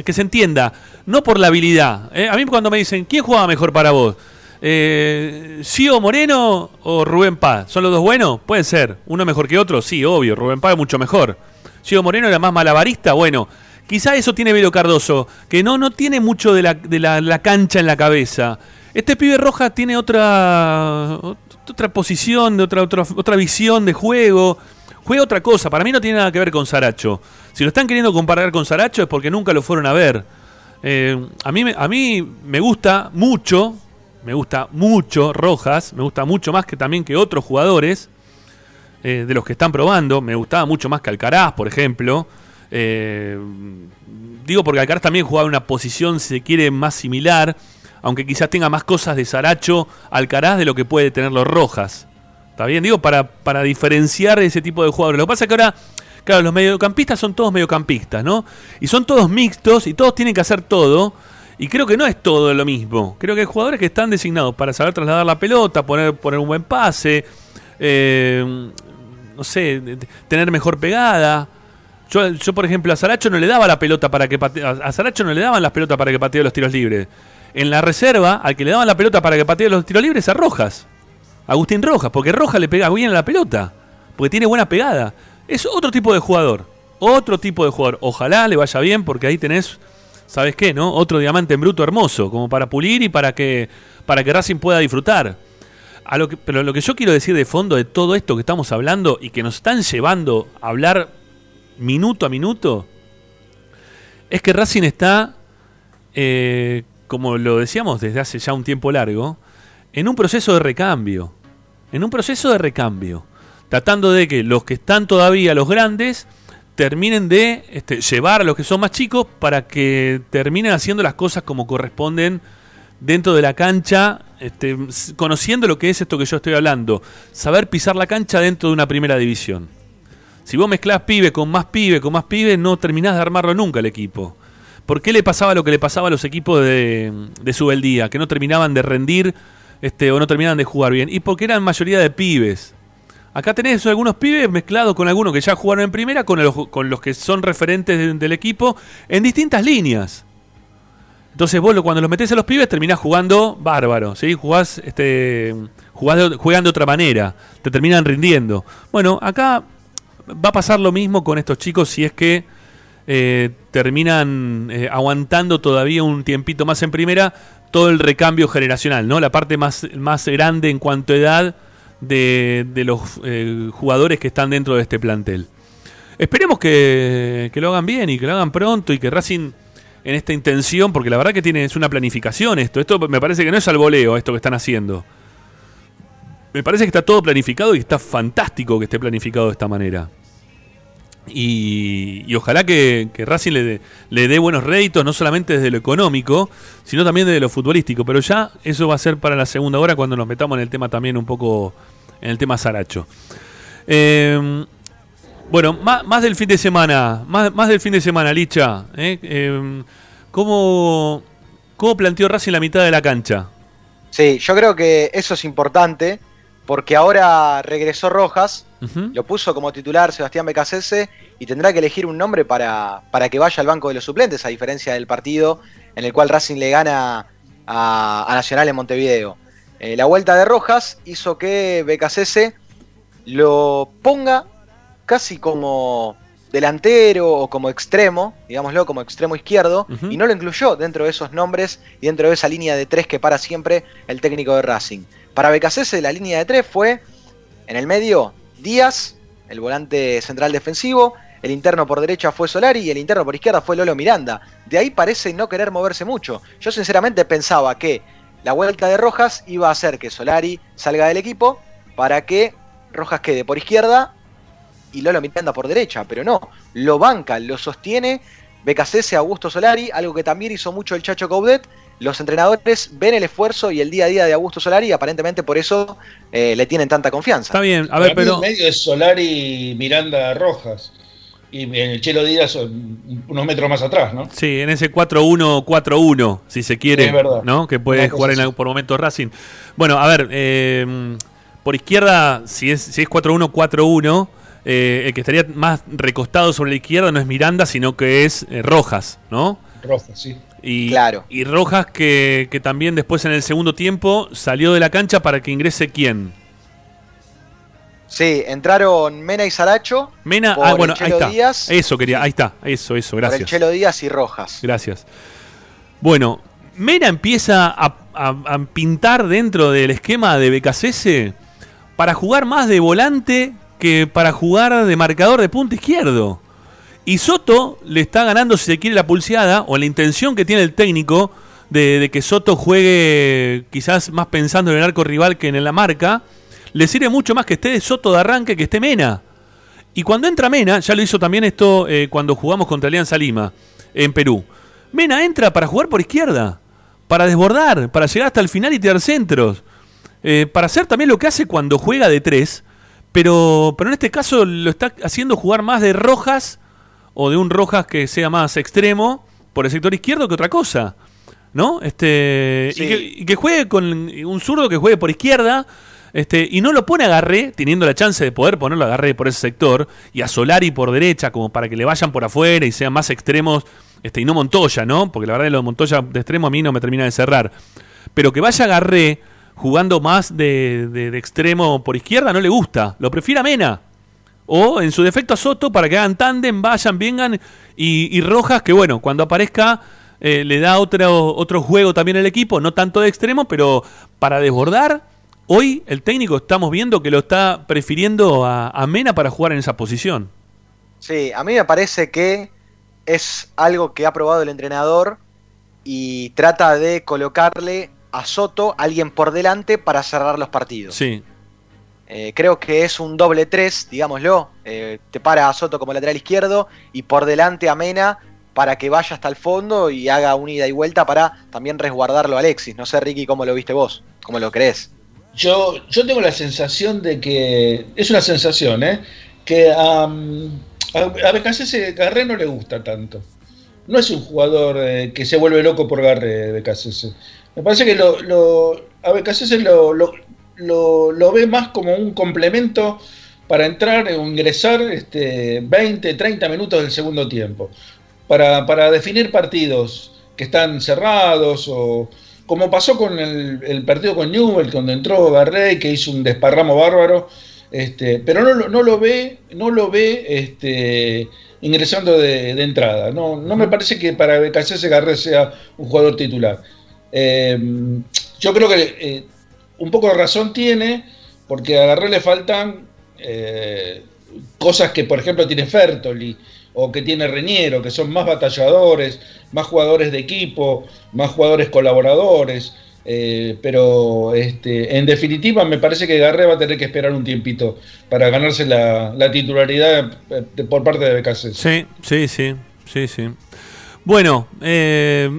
que se entienda, no por la habilidad. A mí cuando me dicen, ¿quién jugaba mejor para vos? Eh, Moreno o Rubén Paz? ¿Son los dos buenos? Puede ser. ¿Uno mejor que otro? Sí, obvio. Rubén Paz es mucho mejor. Gio Moreno era más malabarista. Bueno, quizá eso tiene Velo Cardoso, que no, no tiene mucho de, la, de la, cancha en la cabeza. Este pibe Roja tiene otra, otra posición, otra, otra, otra visión de juego. Juega otra cosa. Para mí no tiene nada que ver con Saracho. Si lo están queriendo comparar con Saracho es porque nunca lo fueron a ver. Eh, a, mí, a mí me gusta mucho me gusta mucho Rojas, me gusta mucho más que también que otros jugadores eh, de los que están probando. Me gustaba mucho más que Alcaraz, por ejemplo. Eh, digo porque Alcaraz también jugaba una posición, si se quiere, más similar, aunque quizás tenga más cosas de Saracho Alcaraz de lo que puede tener los Rojas. ¿Está bien? Digo, para, para diferenciar ese tipo de jugadores. Lo que pasa es que ahora, claro, los mediocampistas son todos mediocampistas, ¿no? Y son todos mixtos y todos tienen que hacer todo. Y creo que no es todo lo mismo. Creo que hay jugadores que están designados para saber trasladar la pelota, poner, poner un buen pase, eh, no sé, tener mejor pegada. Yo, por ejemplo, a Saracho no le daba la pelota para que a Saracho no le daban las pelotas para que patee los tiros libres. En la reserva, al que le daban la pelota para que patee los tiros libres a Rojas. Agustín Rojas, porque Rojas le pega bien a la pelota. Porque tiene buena pegada. Es otro tipo de jugador. Otro tipo de jugador. Ojalá le vaya bien, porque ahí tenés ¿sabes qué? no? Otro diamante en bruto hermoso, como para pulir y para que, para que Racing pueda disfrutar. Pero lo que yo quiero decir de fondo de todo esto que estamos hablando y que nos están llevando a hablar minuto a minuto, es que Racing está, eh, como lo decíamos desde hace ya un tiempo largo, en un proceso de recambio. En un proceso de recambio. Tratando de que los que están todavía, los grandes, terminen de este, llevar a los que son más chicos para que terminen haciendo las cosas como corresponden dentro de la cancha, este, conociendo lo que es esto que yo estoy hablando, saber pisar la cancha dentro de una primera división. Si vos mezclás pibe con más pibe, con más pibe, no terminás de armarlo nunca el equipo. ¿Por qué le pasaba lo que le pasaba a los equipos de, de Subeldía? Que no terminaban de rendir este, o no terminaban de jugar bien. Y porque eran mayoría de pibes. Acá tenés algunos pibes mezclados con algunos que ya jugaron en primera, con los, con los que son referentes del equipo, en distintas líneas. Entonces vos cuando los metés a los pibes terminás jugando bárbaro, ¿sí? Jugás, este, juegan de otra manera, te terminan rindiendo. Bueno, acá va a pasar lo mismo con estos chicos si es que eh, terminan eh, aguantando todavía un tiempito más en primera todo el recambio generacional, ¿no? La parte más, más grande en cuanto a edad de, los eh, jugadores que están dentro de este plantel. Esperemos que, lo hagan bien y que lo hagan pronto y que Racing en esta intención, porque la verdad que tiene, es una planificación esto. Esto me parece que no es al voleo esto que están haciendo. Me parece que está todo planificado y está fantástico que esté planificado de esta manera. Y, ojalá que, Racing le, le dé buenos réditos, no solamente desde lo económico, sino también desde lo futbolístico. Pero ya eso va a ser para la segunda hora cuando nos metamos en el tema también un poco, en el tema Saracho. Em, bueno, más, del fin de semana, más, más del fin de semana, Licha. ¿eh? Em, ¿Cómo, ¿Cómo planteó Racing la mitad de la cancha? Sí, yo creo que eso es importante porque ahora regresó Rojas, lo puso como titular Sebastián Becasese y tendrá que elegir un nombre para, para, que vaya al banco de los suplentes, a diferencia del partido en el cual Racing le gana a, Nacional en Montevideo. Eh, la vuelta de Rojas hizo que Becasese lo ponga casi como delantero o como extremo, digámoslo, como extremo izquierdo, y no lo incluyó dentro de esos nombres y dentro de esa línea de tres que para siempre el técnico de Racing. Para Becasese la línea de tres fue en el medio Díaz, el volante central defensivo, el interno por derecha fue Solari y el interno por izquierda fue Lolo Miranda. De ahí parece no querer moverse mucho. Yo sinceramente pensaba que la vuelta de Rojas iba a hacer que Solari salga del equipo para que Rojas quede por izquierda y Lolo Miranda por derecha, pero no, lo banca, lo sostiene BKC Augusto Solari, algo que también hizo mucho el Chacho Caudet. Los entrenadores ven el esfuerzo y el día a día de Augusto Solari y aparentemente por eso eh, le tienen tanta confianza. Está bien, a ver, pero. En medio de Solari Miranda Rojas. Y en el Chelo Díaz unos metros más atrás, ¿no? Sí, en ese 4-1-4-1, si se quiere, es verdad. ¿no? Que puede jugar en, por momentos Racing. Bueno, a ver, eh, por izquierda, si es, si es 4-1-4-1, eh, el que estaría más recostado sobre la izquierda no es Miranda, sino que es eh, Rojas, ¿no? Rojas, sí. Y, claro. y Rojas que, también después en el segundo tiempo salió de la cancha para que ingrese quién. Sí, entraron Mena y Saracho. Mena, ah, bueno, ahí está. eso quería, ahí está, eso, eso, gracias. Por el Chelo Díaz y Rojas. Gracias. Bueno, Mena empieza a, a pintar dentro del esquema de BKCS para jugar más de volante que para jugar de marcador de punta izquierdo. Y Soto le está ganando, si se quiere, la pulseada, o la intención que tiene el técnico de, que Soto juegue quizás más pensando en el arco rival que en la marca, le sirve mucho más que esté Soto de arranque que esté Mena. Y cuando entra Mena, ya lo hizo también esto eh, cuando jugamos contra Alianza Lima, en Perú. Mena entra para jugar por izquierda, para desbordar, para llegar hasta el final y tirar centros. Eh, para hacer también lo que hace cuando juega de tres, pero, pero en este caso lo está haciendo jugar más de Rojas o de un Rojas que sea más extremo por el sector izquierdo que otra cosa. ¿No? Este, y, que, juegue con un zurdo que juegue por izquierda. Este, y no lo pone a Garré, teniendo la chance de poder ponerlo a Garré por ese sector, y a Solari por derecha, como para que le vayan por afuera y sean más extremos, este, y no Montoya, ¿no? Porque la verdad, lo de Montoya de extremo a mí no me termina de cerrar. Pero que vaya Garré jugando más de, de, extremo por izquierda no le gusta. Lo prefiere a Mena. O en su defecto a Soto para que hagan tándem, vayan, vengan. Y, Rojas, que bueno, cuando aparezca eh, le da otro, otro juego también al equipo, no tanto de extremo, pero para desbordar. Hoy el técnico estamos viendo que lo está prefiriendo a, a Mena para jugar en esa posición. Sí, a mí me parece que es algo que ha probado el entrenador y trata de colocarle a Soto alguien por delante para cerrar los partidos. Sí. Eh, creo que es un doble tres, digámoslo. Eh, te para a Soto como lateral izquierdo y por delante a Mena para que vaya hasta el fondo y haga una ida y vuelta para también resguardarlo a Alexis. No sé, Ricky, cómo lo viste vos, cómo lo crees. Yo, yo tengo la sensación de que. Es una sensación, ¿eh? Que um, a, a BKC Garré no le gusta tanto. No es un jugador eh, que se vuelve loco por Garré, BKC. Me parece que lo, lo, a lo, lo, lo, ve más como un complemento para entrar o ingresar este, 20, 30 minutos del segundo tiempo. Para, para definir partidos que están cerrados o como pasó con el, el partido con Newell, cuando entró Garrey, que hizo un desparramo bárbaro, este, pero no, no, lo ve, no lo ve este, ingresando de, de entrada. No, no me parece que para BKC Garrey sea un jugador titular. Em, yo creo que eh, un poco de razón tiene, porque a Garré le faltan eh, cosas que, por ejemplo, tiene Fertoli o que tiene Reñero, que son más batalladores, más jugadores de equipo, más jugadores colaboradores. Eh, pero este, en definitiva me parece que Garré va a tener que esperar un tiempito para ganarse la, titularidad por parte de BKC. Sí, sí, sí, sí, sí. Bueno, eh,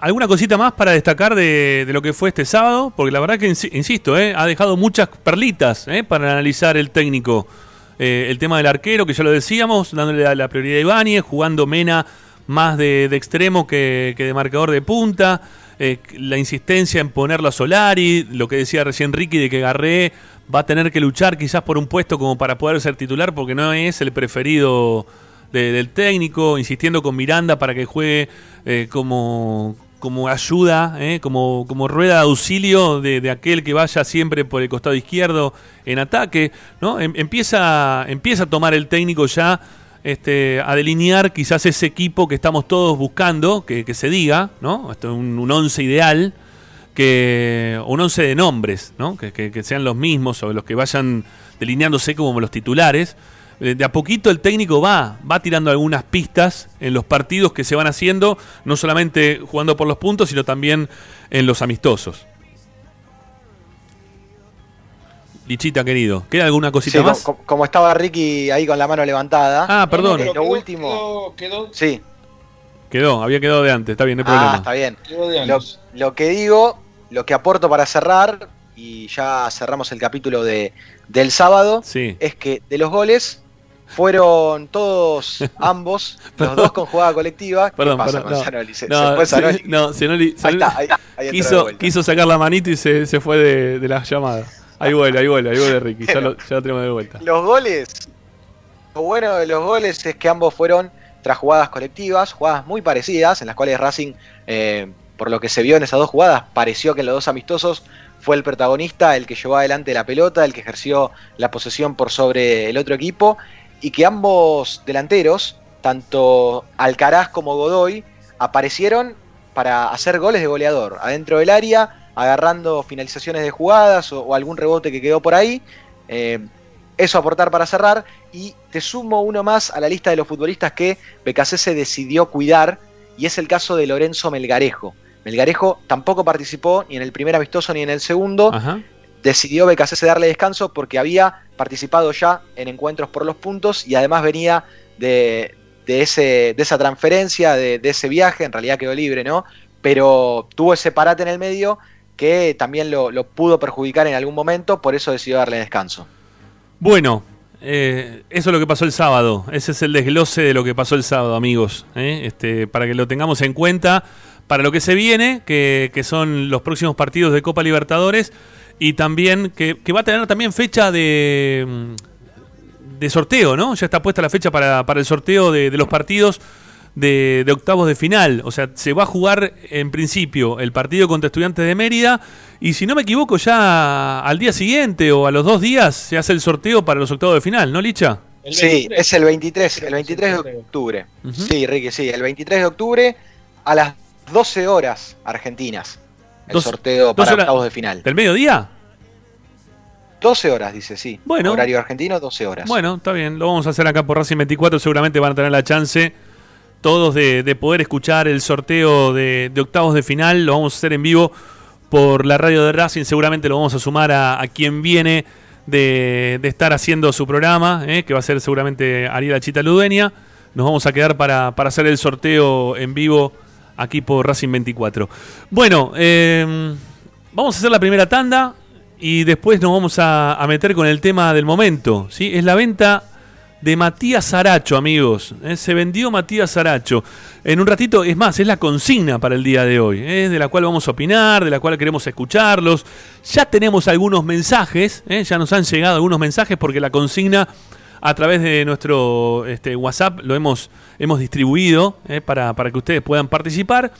¿Alguna cosita más para destacar de, lo que fue este sábado? Porque la verdad que, insisto, eh, ha dejado muchas perlitas eh, para analizar el técnico. Eh, el tema del arquero, que ya lo decíamos, dándole la, prioridad a Ibáñez, jugando Mena más de, extremo que, de marcador de punta. La insistencia en ponerlo a Solari, lo que decía recién Ricky de que Garré va a tener que luchar quizás por un puesto como para poder ser titular porque no es el preferido del técnico, insistiendo con Miranda para que juegue como, como ayuda, eh, como, como rueda de auxilio de, aquel que vaya siempre por el costado izquierdo en ataque, ¿no? Em, empieza, empieza a tomar el técnico ya este, a delinear quizás ese equipo que estamos todos buscando, que, se diga, ¿no? Esto es un, once ideal, que, un once de nombres, ¿no? Que, que, sean los mismos o los que vayan delineándose como los titulares. Eh, de a poquito el técnico va, va tirando algunas pistas en los partidos que se van haciendo, no solamente jugando por los puntos, sino también en los amistosos. Lichita, querido, ¿queda alguna cosita más? Como, estaba Ricky ahí con la mano levantada. Ah, perdón. lo último. Quedó, Sí. Quedó, había quedado de antes, está bien, no hay ah, problema. está bien. Lo, lo, que digo, lo que aporto para cerrar, y ya cerramos el capítulo de, del sábado, es que de los goles, fueron todos, ambos, los dos con jugada colectiva. Perdón, perdón. No, ¿Se, no, quiso, quiso sacar la manito y se, se fue de, de, la llamada. Ahí vuelve, ahí vuelve, ahí vuelve Ricky. Ya lo, ya lo tenemos de vuelta. Los goles, lo bueno de los goles es que ambos fueron tras jugadas colectivas, jugadas muy parecidas, en las cuales Racing, eh, por lo que se vio en esas dos jugadas, pareció que en los dos amistosos fue el protagonista, el que llevó adelante la pelota, el que ejerció la posesión por sobre el otro equipo y que ambos delanteros, tanto Alcaraz como Godoy, aparecieron para hacer goles de goleador, adentro del área, agarrando finalizaciones de jugadas o, algún rebote que quedó por ahí. Eh, eso aportar para cerrar. Y te sumo uno más a la lista de los futbolistas que se decidió cuidar, y es el caso de Lorenzo Melgarejo. Melgarejo tampoco participó ni en el primer amistoso ni en el segundo. Decidió BKC darle descanso porque había participado ya en encuentros por los puntos y además venía de, ese, de esa transferencia, de, ese viaje, en realidad quedó libre, ¿no? Pero tuvo ese parate en el medio que también lo, pudo perjudicar en algún momento, por eso decidió darle descanso. Bueno, eh, eso es lo que pasó el sábado. Ese es el desglose de lo que pasó el sábado, amigos. ¿eh? Este, para que lo tengamos en cuenta para lo que se viene, que, que son los próximos partidos de Copa Libertadores y también que, va a tener también fecha de, de sorteo, ¿no? Ya está puesta la fecha para, el sorteo de, los partidos de, octavos de final. O sea, se va a jugar en principio el partido contra Estudiantes de Mérida y si no me equivoco ya al día siguiente o a los dos días se hace el sorteo para los octavos de final, ¿no, Licha? Sí, es el 23, el 23 de octubre. Sí, Ricky, sí, el 23 de octubre a las 12 horas argentinas el sorteo para octavos de final. ¿Del mediodía? 12 horas, dice, sí. Bueno. Horario argentino, 12 horas. Bueno, está bien. Lo vamos a hacer acá por Racing 24. Seguramente van a tener la chance todos de, poder escuchar el sorteo de, octavos de final. Lo vamos a hacer en vivo por la radio de Racing. Seguramente lo vamos a sumar a, quien viene de, estar haciendo su programa, eh, que va a ser seguramente Ariela Chita Ludueña. Nos vamos a quedar para, para hacer el sorteo en vivo aquí por Racing 24. Bueno, em, vamos a hacer la primera tanda y después nos vamos a, meter con el tema del momento. ¿sí? Es la venta de Matías Saracho, amigos. ¿eh? Se vendió Matías Saracho. En un ratito, es más, es la consigna para el día de hoy, ¿eh? de la cual vamos a opinar, de la cual queremos escucharlos. Ya tenemos algunos mensajes, ¿eh? ya nos han llegado algunos mensajes porque la consigna a través de nuestro este, WhatsApp lo hemos, hemos distribuido eh, para, para que ustedes puedan participar.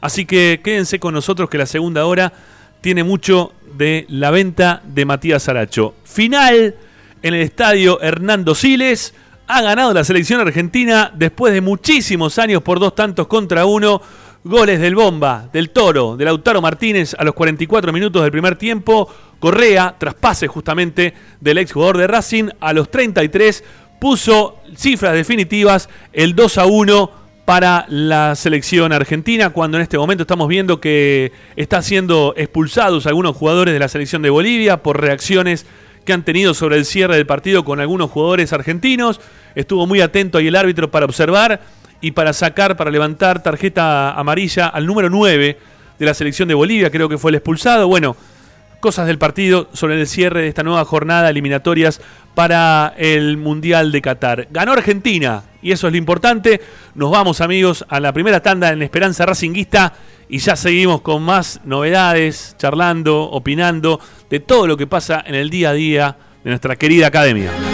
Así que quédense con nosotros que la segunda hora tiene mucho de la venta de Matías Aracho. Final en el estadio Hernando Siles. Ha ganado la selección argentina después de muchísimos años por dos tantos contra uno. Goles del Bomba, del Toro, de Lautaro Martínez a los 44 minutos del primer tiempo. Correa, traspase justamente del ex jugador de Racing, a los 33 puso cifras definitivas el 2 a 1 para la selección argentina, cuando en este momento estamos viendo que está siendo expulsados algunos jugadores de la selección de Bolivia por reacciones que han tenido sobre el cierre del partido con algunos jugadores argentinos. Estuvo muy atento ahí el árbitro para observar y para sacar, para levantar tarjeta amarilla al número 9 de la selección de Bolivia, creo que fue el expulsado. Bueno, cosas del partido sobre el cierre de esta nueva jornada eliminatorias para el Mundial de Qatar. Ganó Argentina y eso es lo importante. Nos vamos amigos a la primera tanda en Esperanza Racinguista y ya seguimos con más novedades, charlando, opinando de todo lo que pasa en el día a día de nuestra querida academia.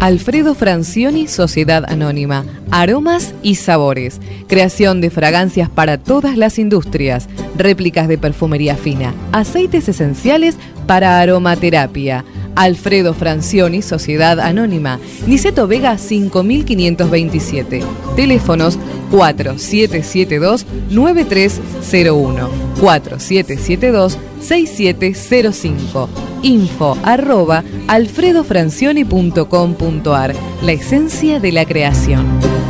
Alfredo Francioni, Sociedad Anónima. Aromas y sabores. Creación de fragancias para todas las industrias. Réplicas de perfumería fina. Aceites esenciales para aromaterapia. Alfredo Francioni, Sociedad Anónima. Niceto Vega 5527. Teléfonos 4772-9301. 4772-6705. Info arroba alfredofrancioni.com.ar. La esencia de la creación.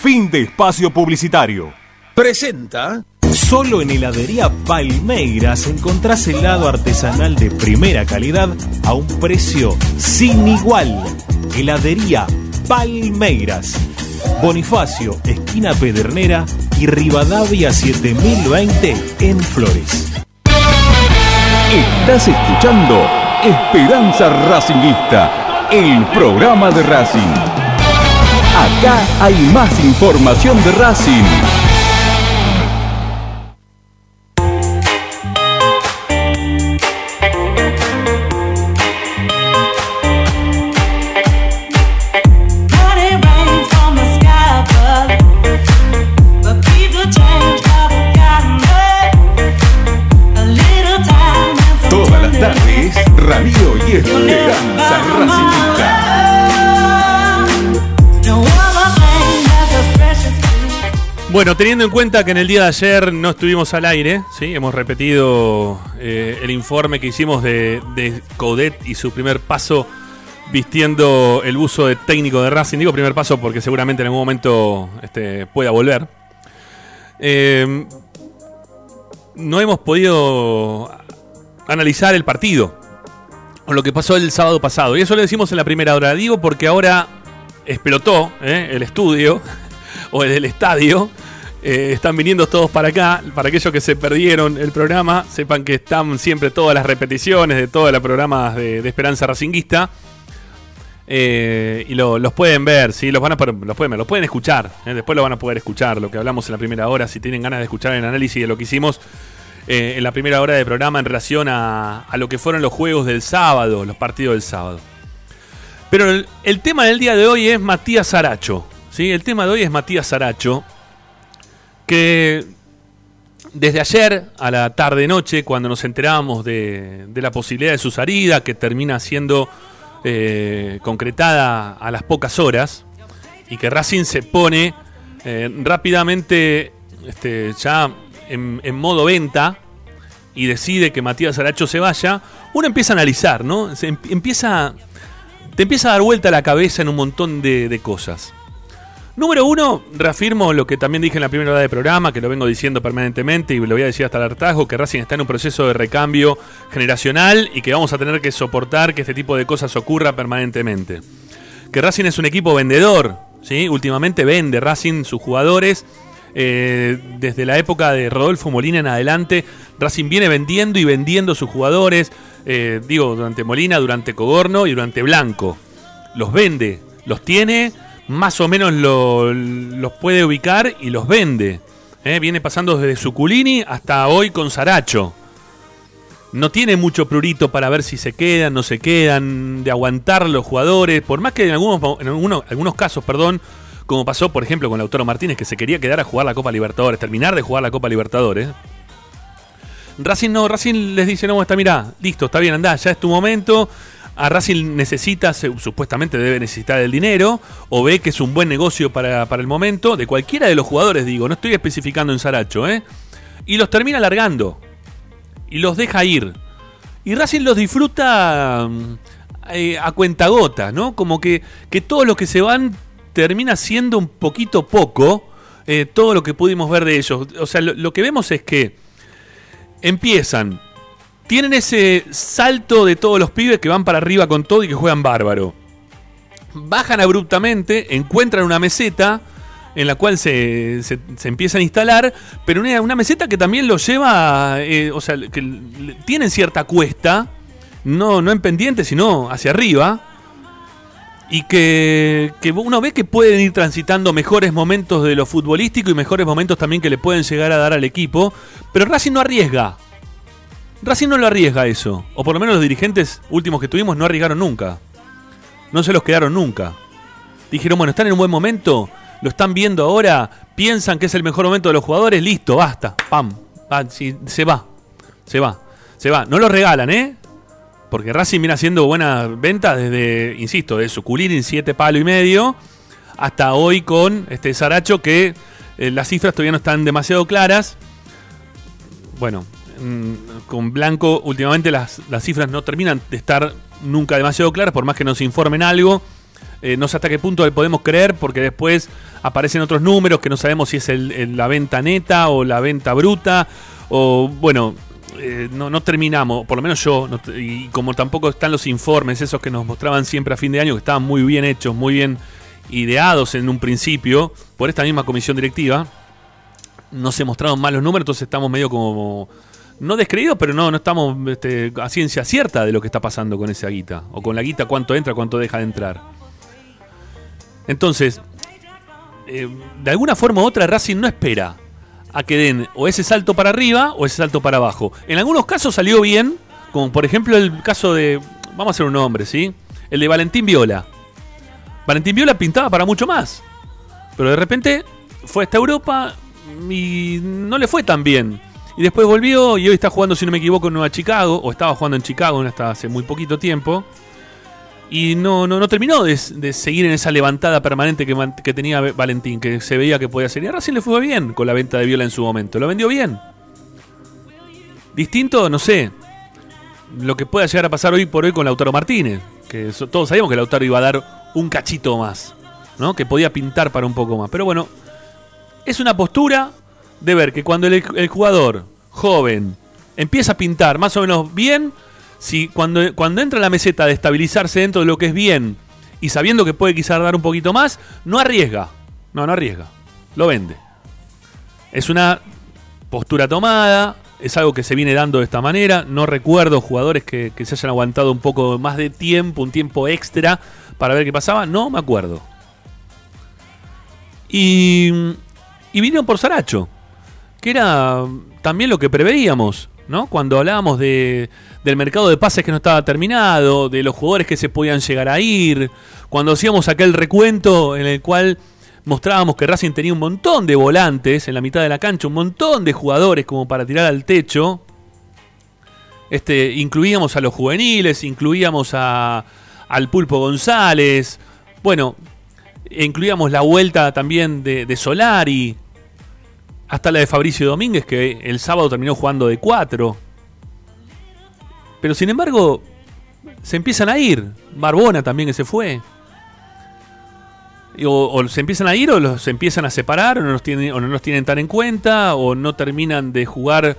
Fin de espacio publicitario. Presenta. Solo en heladería Palmeiras encontrás helado artesanal de primera calidad a un precio sin igual. Heladería Palmeiras. Bonifacio, esquina Pedernera y Rivadavia 7020 en Flores. Estás escuchando Esperanza Racingista, el programa de Racing. Acá hay más información de Racing. Bueno, teniendo en cuenta que en el día de ayer no estuvimos al aire, ¿sí? hemos repetido eh, el informe que hicimos de, de y su primer paso vistiendo el buzo de técnico de Racing. Digo primer paso porque seguramente en algún momento este, pueda volver. Eh, no hemos podido analizar el partido o lo que pasó el sábado pasado. Y eso lo decimos en la primera hora. Digo porque ahora explotó ¿eh? el estudio o el estadio. Eh, están viniendo todos para acá. Para aquellos que se perdieron el programa, sepan que están siempre todas las repeticiones de todos los programas de, Esperanza Racinguista. Eh, y los pueden ver, ¿sí? los, van a, los, pueden los pueden escuchar. ¿eh? Después lo van a poder escuchar, lo que hablamos en la primera hora. Si tienen ganas de escuchar el análisis de lo que hicimos en la primera hora de programa en relación a, lo que fueron los juegos del sábado, los partidos del sábado. Pero el, tema del día de hoy es Matías Aracho. ¿sí? El tema de hoy es Matías Aracho. Que desde ayer a la tarde-noche, cuando nos enteramos de, de la posibilidad de su salida, que termina siendo eh, concretada a las pocas horas y que Racing se pone eh, rápidamente este, ya en, modo venta y decide que Matías Aracho se vaya, uno empieza a analizar, ¿no? Se em, empieza, te empieza a dar vuelta la cabeza en un montón de cosas. Número uno, reafirmo lo que también dije en la primera hora del programa, que lo vengo diciendo permanentemente y lo voy a decir hasta el hartazgo, que Racing está en un proceso de recambio generacional y que vamos a tener que soportar que este tipo de cosas ocurra permanentemente. Que Racing es un equipo vendedor, ¿sí? Últimamente vende Racing sus jugadores. Eh, desde la época de Rodolfo Molina en adelante, Racing viene vendiendo y vendiendo sus jugadores. Eh, digo, durante Molina, durante Cogorno y durante Blanco. Los vende, los tiene más o menos los puede ubicar y los vende. ¿eh? Viene pasando desde Suculini hasta hoy con Saracho. No tiene mucho prurito para ver si se quedan, no se quedan, de aguantar los jugadores. Por más que en algunos, en algunos, casos, perdón, como pasó por ejemplo con Lautaro Martínez, que se quería quedar a jugar la Copa Libertadores, terminar de jugar la Copa Libertadores. Racing no, Racing les dice, no, está, mirá, listo, está bien, andá, ya es tu momento, a Racing necesita, supuestamente debe necesitar el dinero, o ve que es un buen negocio para, el momento, de cualquiera de los jugadores, digo, no estoy especificando en Saracho, ¿eh? Y los termina largando, y los deja ir. Y Racing los disfruta mm, eh, a cuentagota, ¿no? Como que, que todos los que se van termina siendo un poquito poco eh, todo lo que pudimos ver de ellos. O sea, lo que vemos es que empiezan tienen ese salto de todos los pibes que van para arriba con todo y que juegan bárbaro. Bajan abruptamente, encuentran una meseta en la cual se, se, empiezan a instalar, pero una, una, meseta que también los lleva, eh, o sea, que tienen cierta cuesta, no, no en pendiente, sino hacia arriba, y que, que, uno ve que pueden ir transitando mejores momentos de lo futbolístico y mejores momentos también que le pueden llegar a dar al equipo, pero Racing no arriesga. Racing no lo arriesga eso. O por lo menos los dirigentes últimos que tuvimos no arriesgaron nunca. No se los quedaron nunca. Dijeron, bueno, están en un buen momento, lo están viendo ahora, piensan que es el mejor momento de los jugadores, listo, basta, pam, se va, se va, se va. No lo regalan, ¿eh? Porque Racing viene haciendo buena venta desde, insisto, de su en siete palo y medio hasta hoy con este Saracho que eh, las cifras todavía no están demasiado claras. Bueno, con Blanco últimamente las, cifras no terminan de estar nunca demasiado claras, por más que nos informen algo. Eh, no sé hasta qué punto podemos creer, porque después aparecen otros números que no sabemos si es la venta neta o la venta bruta, o bueno, eh, no, terminamos, por lo menos yo, y como tampoco están los informes, esos que nos mostraban siempre a fin de año, que estaban muy bien hechos, muy bien ideados en un principio, por esta misma comisión directiva, no se mostraron mal los números, entonces estamos medio como no descreídos, pero no, no estamos este, a ciencia cierta de lo que está pasando con esa guita. O con la guita, cuánto entra, cuánto deja de entrar. Entonces, eh, de alguna forma u otra, Racing no espera a que den o ese salto para arriba o ese salto para abajo. En algunos casos salió bien, como por ejemplo el caso de, vamos a hacer un nombre, ¿sí? El de Valentín Viola. Valentín Viola pintaba para mucho más. Pero de repente fue hasta Europa y no le fue tan bien. Y después volvió y hoy está jugando, si no me equivoco, en Nueva Chicago, o estaba jugando en Chicago hasta hace muy poquito tiempo. Y no, no, no terminó de, seguir en esa levantada permanente que, que, tenía Valentín, que se veía que podía hacer. Y a Racing le fue bien con la venta de Viola en su momento. Lo vendió bien. Distinto, no sé, lo que pueda llegar a pasar hoy por hoy con Lautaro Martínez. Que todos sabíamos que Lautaro iba a dar un cachito más, ¿no? Que podía pintar para un poco más. Pero bueno, es una postura, de ver que cuando el, jugador joven empieza a pintar más o menos bien, si cuando, cuando entra en la meseta de estabilizarse dentro de lo que es bien y sabiendo que puede quizás dar un poquito más, no arriesga. No, no arriesga. Lo vende. Es una postura tomada, es algo que se viene dando de esta manera. No recuerdo jugadores que, se hayan aguantado un poco más de tiempo, un tiempo extra para ver qué pasaba. No me acuerdo. Y, y vinieron por Saracho, que era también lo que preveíamos, ¿no? Cuando hablábamos de, del mercado de pases que no estaba terminado, de los jugadores que se podían llegar a ir, cuando hacíamos aquel recuento en el cual mostrábamos que Racing tenía un montón de volantes en la mitad de la cancha, un montón de jugadores como para tirar al techo. Este, incluíamos a los juveniles, incluíamos a, al Pulpo González, bueno, incluíamos la vuelta también de, de, Solari, hasta la de Fabricio Domínguez, que el sábado terminó jugando de cuatro. Pero sin embargo, se empiezan a ir. Barbona también que se fue. O, se empiezan a ir o los empiezan a separar o no, los tienen, o no los tienen tan en cuenta o no terminan de jugar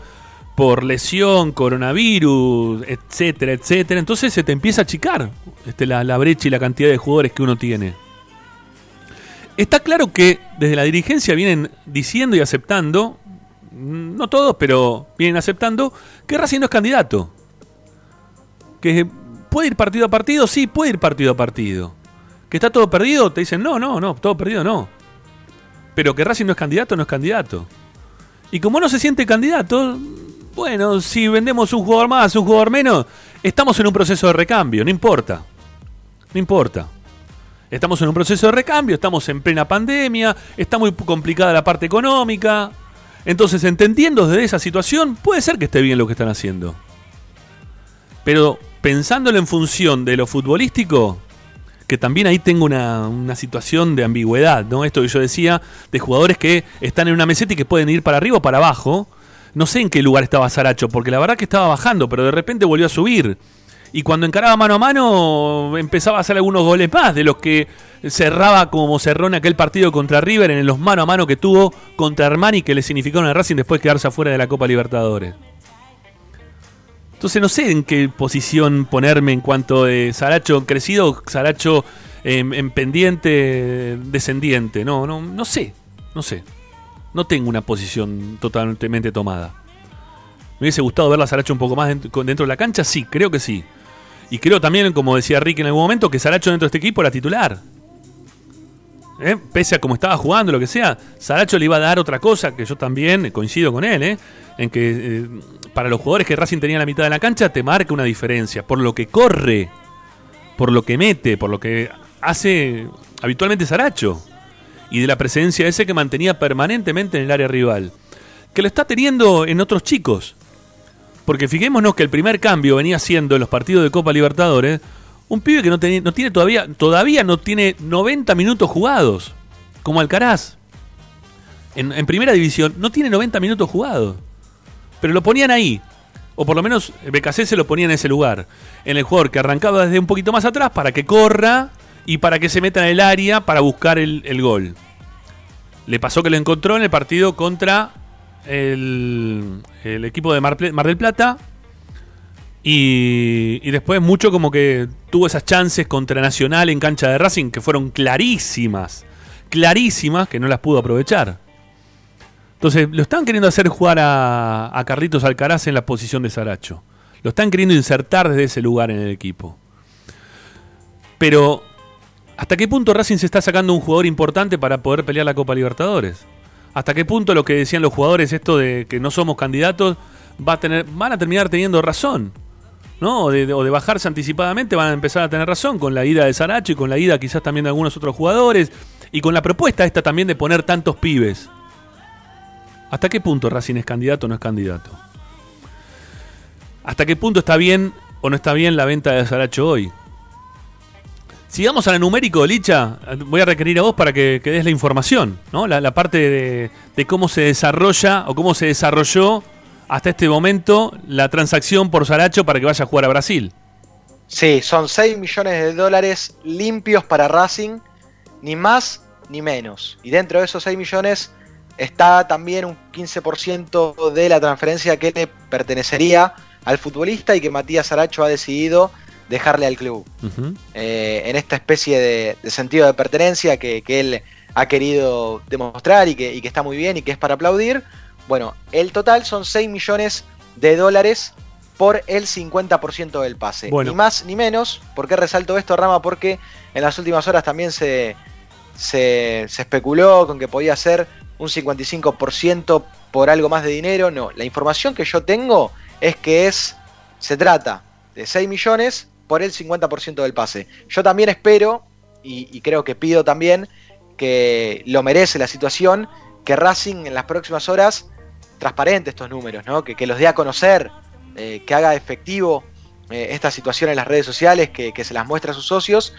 por lesión, coronavirus, etcétera, etcétera. Entonces se te empieza a achicar este, la, la brecha y la cantidad de jugadores que uno tiene. Está claro que desde la dirigencia vienen diciendo y aceptando, no todos, pero vienen aceptando, que Racing no es candidato. Que puede ir partido a partido, sí, puede ir partido a partido que está todo perdido, te dicen, no, no, no, todo perdido no. Pero que Racing no es candidato, no es candidato. Y como no se siente candidato, bueno, si vendemos un jugador más, un jugador menos, estamos en un proceso de recambio, no importa. No importa. Estamos en un proceso de recambio, estamos en plena pandemia, está muy complicada la parte económica. Entonces, entendiendo desde esa situación, puede ser que esté bien lo que están haciendo. Pero pensándolo en función de lo futbolístico, que también ahí tengo una, situación de ambigüedad, ¿no? Esto que yo decía, de jugadores que están en una meseta y que pueden ir para arriba o para abajo. No sé en qué lugar estaba Saracho, porque la verdad que estaba bajando, pero de repente volvió a subir. Y cuando encaraba mano a mano, empezaba a hacer algunos goles más de los que cerraba como cerró en aquel partido contra River, en los mano a mano que tuvo contra Armani, que le significaron a Racing después quedarse afuera de la Copa Libertadores. Entonces no sé en qué posición ponerme en cuanto de Saracho crecido, Saracho en, pendiente, descendiente. No, no, no sé, no sé. No tengo una posición totalmente tomada. ¿Me hubiese gustado ver a Saracho un poco más dentro, de la cancha? Sí, creo que sí. Y creo también, como decía Rick en algún momento, que Saracho dentro de este equipo era titular. ¿Eh? Pese a cómo estaba jugando, lo que sea, Saracho le iba a dar otra cosa, que yo también coincido con él, ¿eh? en que eh, para los jugadores que Racing tenía en la mitad de la cancha te marca una diferencia, por lo que corre, por lo que mete, por lo que hace habitualmente Saracho, y de la presencia ese que mantenía permanentemente en el área rival, que lo está teniendo en otros chicos. Porque fijémonos que el primer cambio venía siendo en los partidos de Copa Libertadores un pibe que no, tiene todavía, todavía no tiene 90 minutos jugados, como Alcaraz. En, primera división no tiene 90 minutos jugados. Pero lo ponían ahí. O por lo menos BKC se lo ponía en ese lugar. En el jugador que arrancaba desde un poquito más atrás para que corra y para que se meta en el área para buscar el, gol. Le pasó que lo encontró en el partido contra el, equipo de Mar, del Plata. Y, después mucho como que tuvo esas chances contra Nacional en cancha de Racing que fueron clarísimas. Clarísimas que no las pudo aprovechar. Entonces, lo están queriendo hacer jugar a, Carlitos Alcaraz en la posición de Saracho. Lo están queriendo insertar desde ese lugar en el equipo. Pero, ¿hasta qué punto Racing se está sacando un jugador importante para poder pelear la Copa Libertadores? ¿Hasta qué punto lo que decían los jugadores, esto de que no somos candidatos, va a tener, van a terminar teniendo razón? ¿no? O de, o de, bajarse anticipadamente van a empezar a tener razón con la ida de Saracho y con la ida quizás también de algunos otros jugadores y con la propuesta esta también de poner tantos pibes. ¿Hasta qué punto Racing es candidato o no es candidato? ¿Hasta qué punto está bien o no está bien la venta de Saracho hoy? Sigamos a la numérico, Licha. Voy a requerir a vos para que, des la información, ¿no? La, parte de, cómo se desarrolla o cómo se desarrolló hasta este momento la transacción por Saracho para que vaya a jugar a Brasil. Sí, son 6 millones de dólares limpios para Racing, ni más ni menos. Y dentro de esos 6 millones está también un 15% de la transferencia que le pertenecería al futbolista y que Matías Aracho ha decidido dejarle al club. Eh, en esta especie de, sentido de pertenencia que, él ha querido demostrar y que, está muy bien y que es para aplaudir. Bueno, el total son 6 millones de dólares por el 50% del pase. Ni más ni menos. ¿Por qué resalto esto, Rama? Porque en las últimas horas también se, se, especuló con que podía ser un 55% por algo más de dinero. No, la información que yo tengo es que es se trata de 6 millones por el 50% del pase. Yo también espero, y, creo que pido también, que lo merece la situación, que Racing en las próximas horas transparente estos números, ¿no? que, que los dé a conocer, eh, que haga efectivo eh, esta situación en las redes sociales, que, se las muestre a sus socios.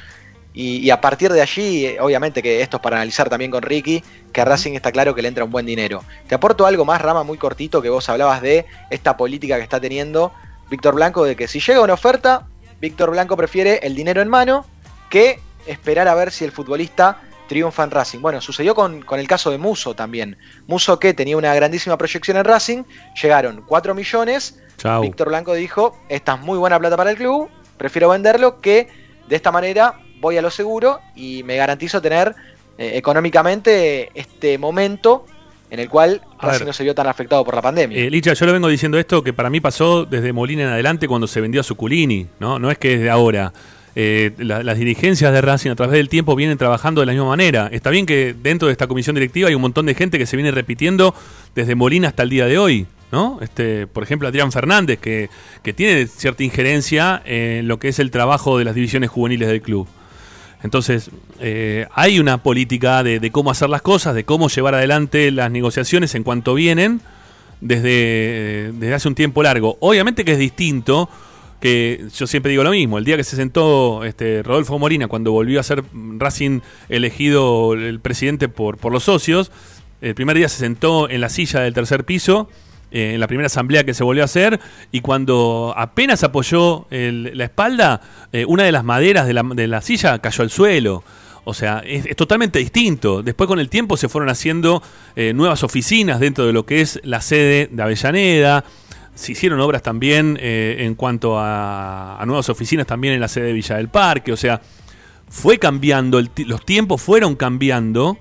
Y, a partir de allí, eh, obviamente que esto es para analizar también con Ricky, que a Racing está claro que le entra un buen dinero. Te aporto algo más, Rama, muy cortito, que vos hablabas de esta política que está teniendo Víctor Blanco, de que si llega una oferta, Víctor Blanco prefiere el dinero en mano que esperar a ver si el futbolista triunfa en Racing. Bueno, sucedió con, con, el caso de Muso también. Muso que tenía una grandísima proyección en Racing, llegaron 4 millones Víctor Blanco dijo, esta es muy buena plata para el club, prefiero venderlo que de esta manera voy a lo seguro y me garantizo tener eh, económicamente este momento en el cual Racing no se vio tan afectado por la pandemia. Eh, Licha, yo le vengo diciendo esto que para mí pasó desde Molina en adelante cuando se vendió a Suculini, ¿no? No es que desde ahora. Eh, las dirigencias de Racing a través del tiempo vienen trabajando de la misma manera. Está bien que dentro de esta comisión directiva hay un montón de gente que se viene repitiendo desde Molina hasta el día de hoy. ¿no? Este, por ejemplo, Adrián Fernández, que, tiene cierta injerencia en lo que es el trabajo de las divisiones juveniles del club. Entonces, eh, hay una política de, cómo hacer las cosas, de cómo llevar adelante las negociaciones en cuanto vienen desde, desde hace un tiempo largo. Obviamente que es distinto que yo siempre digo lo mismo, el día que se sentó este, Rodolfo Morina, cuando volvió a ser Racing elegido el presidente por, por los socios, el primer día se sentó en la silla del tercer piso eh, en la primera asamblea que se volvió a hacer y cuando apenas apoyó la espalda, eh, una de las maderas de la, de la, silla cayó al suelo. O sea, es, totalmente distinto. Después con el tiempo se fueron haciendo eh, nuevas oficinas dentro de lo que es la sede de Avellaneda. Se hicieron obras también en cuanto a, nuevas oficinas también en la sede de Villa del Parque. O sea, fue cambiando, los tiempos fueron cambiando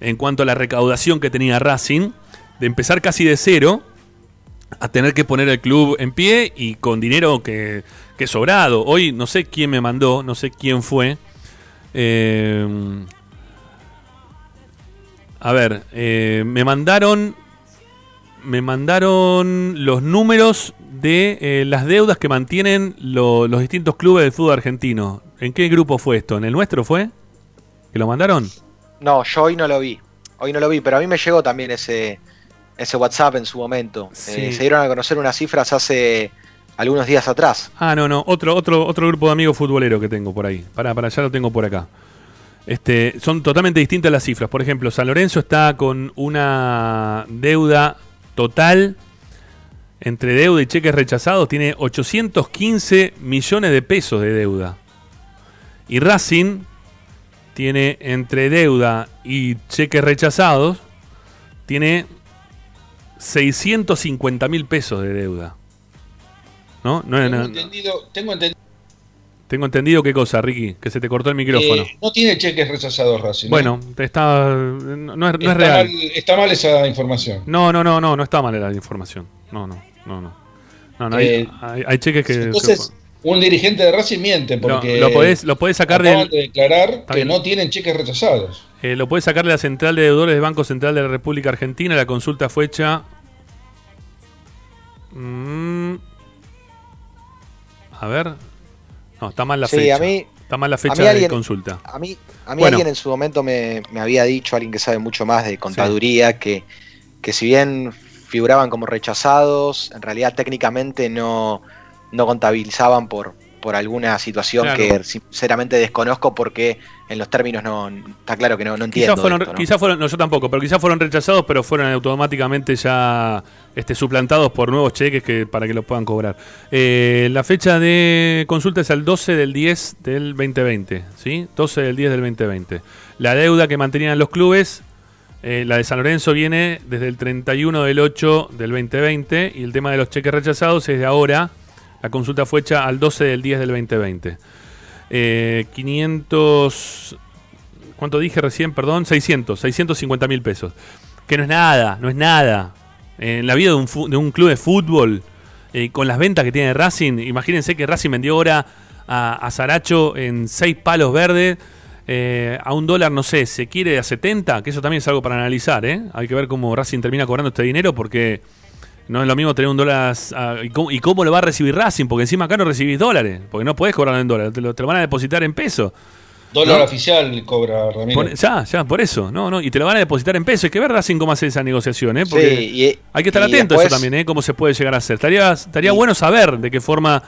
en cuanto a la recaudación que tenía Racing, de empezar casi de cero a tener que poner el club en pie y con dinero que, que sobrado. Hoy no sé quién me mandó, no sé quién fue. Eh, a ver, eh, me mandaron. Me mandaron los números de eh, las deudas que mantienen los distintos clubes del fútbol argentino. ¿En qué grupo fue esto? ¿En el nuestro fue? ¿Que lo mandaron? No, yo hoy no lo vi. Hoy no lo vi, pero a mí me llegó también ese, ese WhatsApp en su momento. Eh, se dieron a conocer unas cifras hace algunos días atrás. Ah, no, no, otro, otro, otro grupo de amigos futboleros que tengo por ahí. Para, para allá lo tengo por acá. Este, son totalmente distintas las cifras. Por ejemplo, San Lorenzo está con una deuda total entre deuda y cheques rechazados. Tiene 815 millones de pesos de deuda. Y Racing tiene entre deuda y cheques rechazados, tiene 650 mil pesos de deuda. ¿No? no, tengo, entendido, tengo entendido. Tengo entendido qué cosa, Ricky, que se te cortó el micrófono. Eh, no tiene cheques rechazados, Racing. Bueno, está, no, es, está real. Mal, está mal esa información. No, no, no, no, no está mal la información. No, no, no, no. no, eh, hay, cheques que. Entonces, un dirigente de Racing miente porque. lo podés, lo podés sacar de. declarar que no tienen cheques rechazados. Eh, lo puede sacar de la Central de Deudores del Banco Central de la República Argentina. La consulta fue hecha. Mm, a ver. No, está mal la fecha. está mal la fecha de consulta. A mí, a mí alguien en su momento me, había dicho, alguien que sabe mucho más de contaduría, que, que si bien figuraban como rechazados, en realidad técnicamente no, no contabilizaban por, por alguna situación que sinceramente desconozco porque en los términos no está claro que no, no entiendo. Quizás fueron, ¿no? yo tampoco, pero quizás fueron rechazados, pero fueron automáticamente ya este, suplantados por nuevos cheques que para que los puedan cobrar. Eh, la fecha de consulta es el 12 del 10 del 2020, ¿sí? 12 del 10 del 2020. La deuda que mantenían los clubes, eh, la de San Lorenzo viene desde el 31 del 8 del 2020 y el tema de los cheques rechazados es de ahora, la consulta fue hecha al 12 del 10 del 2020. 500... ¿Cuánto dije recién? Perdón, 600, 650 mil pesos. Que no es nada, no es nada. en la vida de un, club de fútbol, eh, con las ventas que tiene Racing, imagínense que Racing vendió ahora a, a Saracho en seis palos verdes. Eh, a un dólar, no sé, se quiere a 70, que eso también es algo para analizar, ¿eh? Hay que ver cómo Racing termina cobrando este dinero porque no es lo mismo tener un dólar. Y, cómo, lo va a recibir Racing? Porque encima acá no recibís dólares, porque no podés cobrarlo en dólares, te lo, van a depositar en pesos. Dólar oficial cobra Ramírez. ya, ya, por eso, no, no, y te lo van a depositar en pesos. Hay que ver Racing cómo hace esa negociación, ¿eh? Porque hay que estar atento a eso también, ¿eh? Cómo se puede llegar a hacer. Estaría, estaría bueno saber de qué forma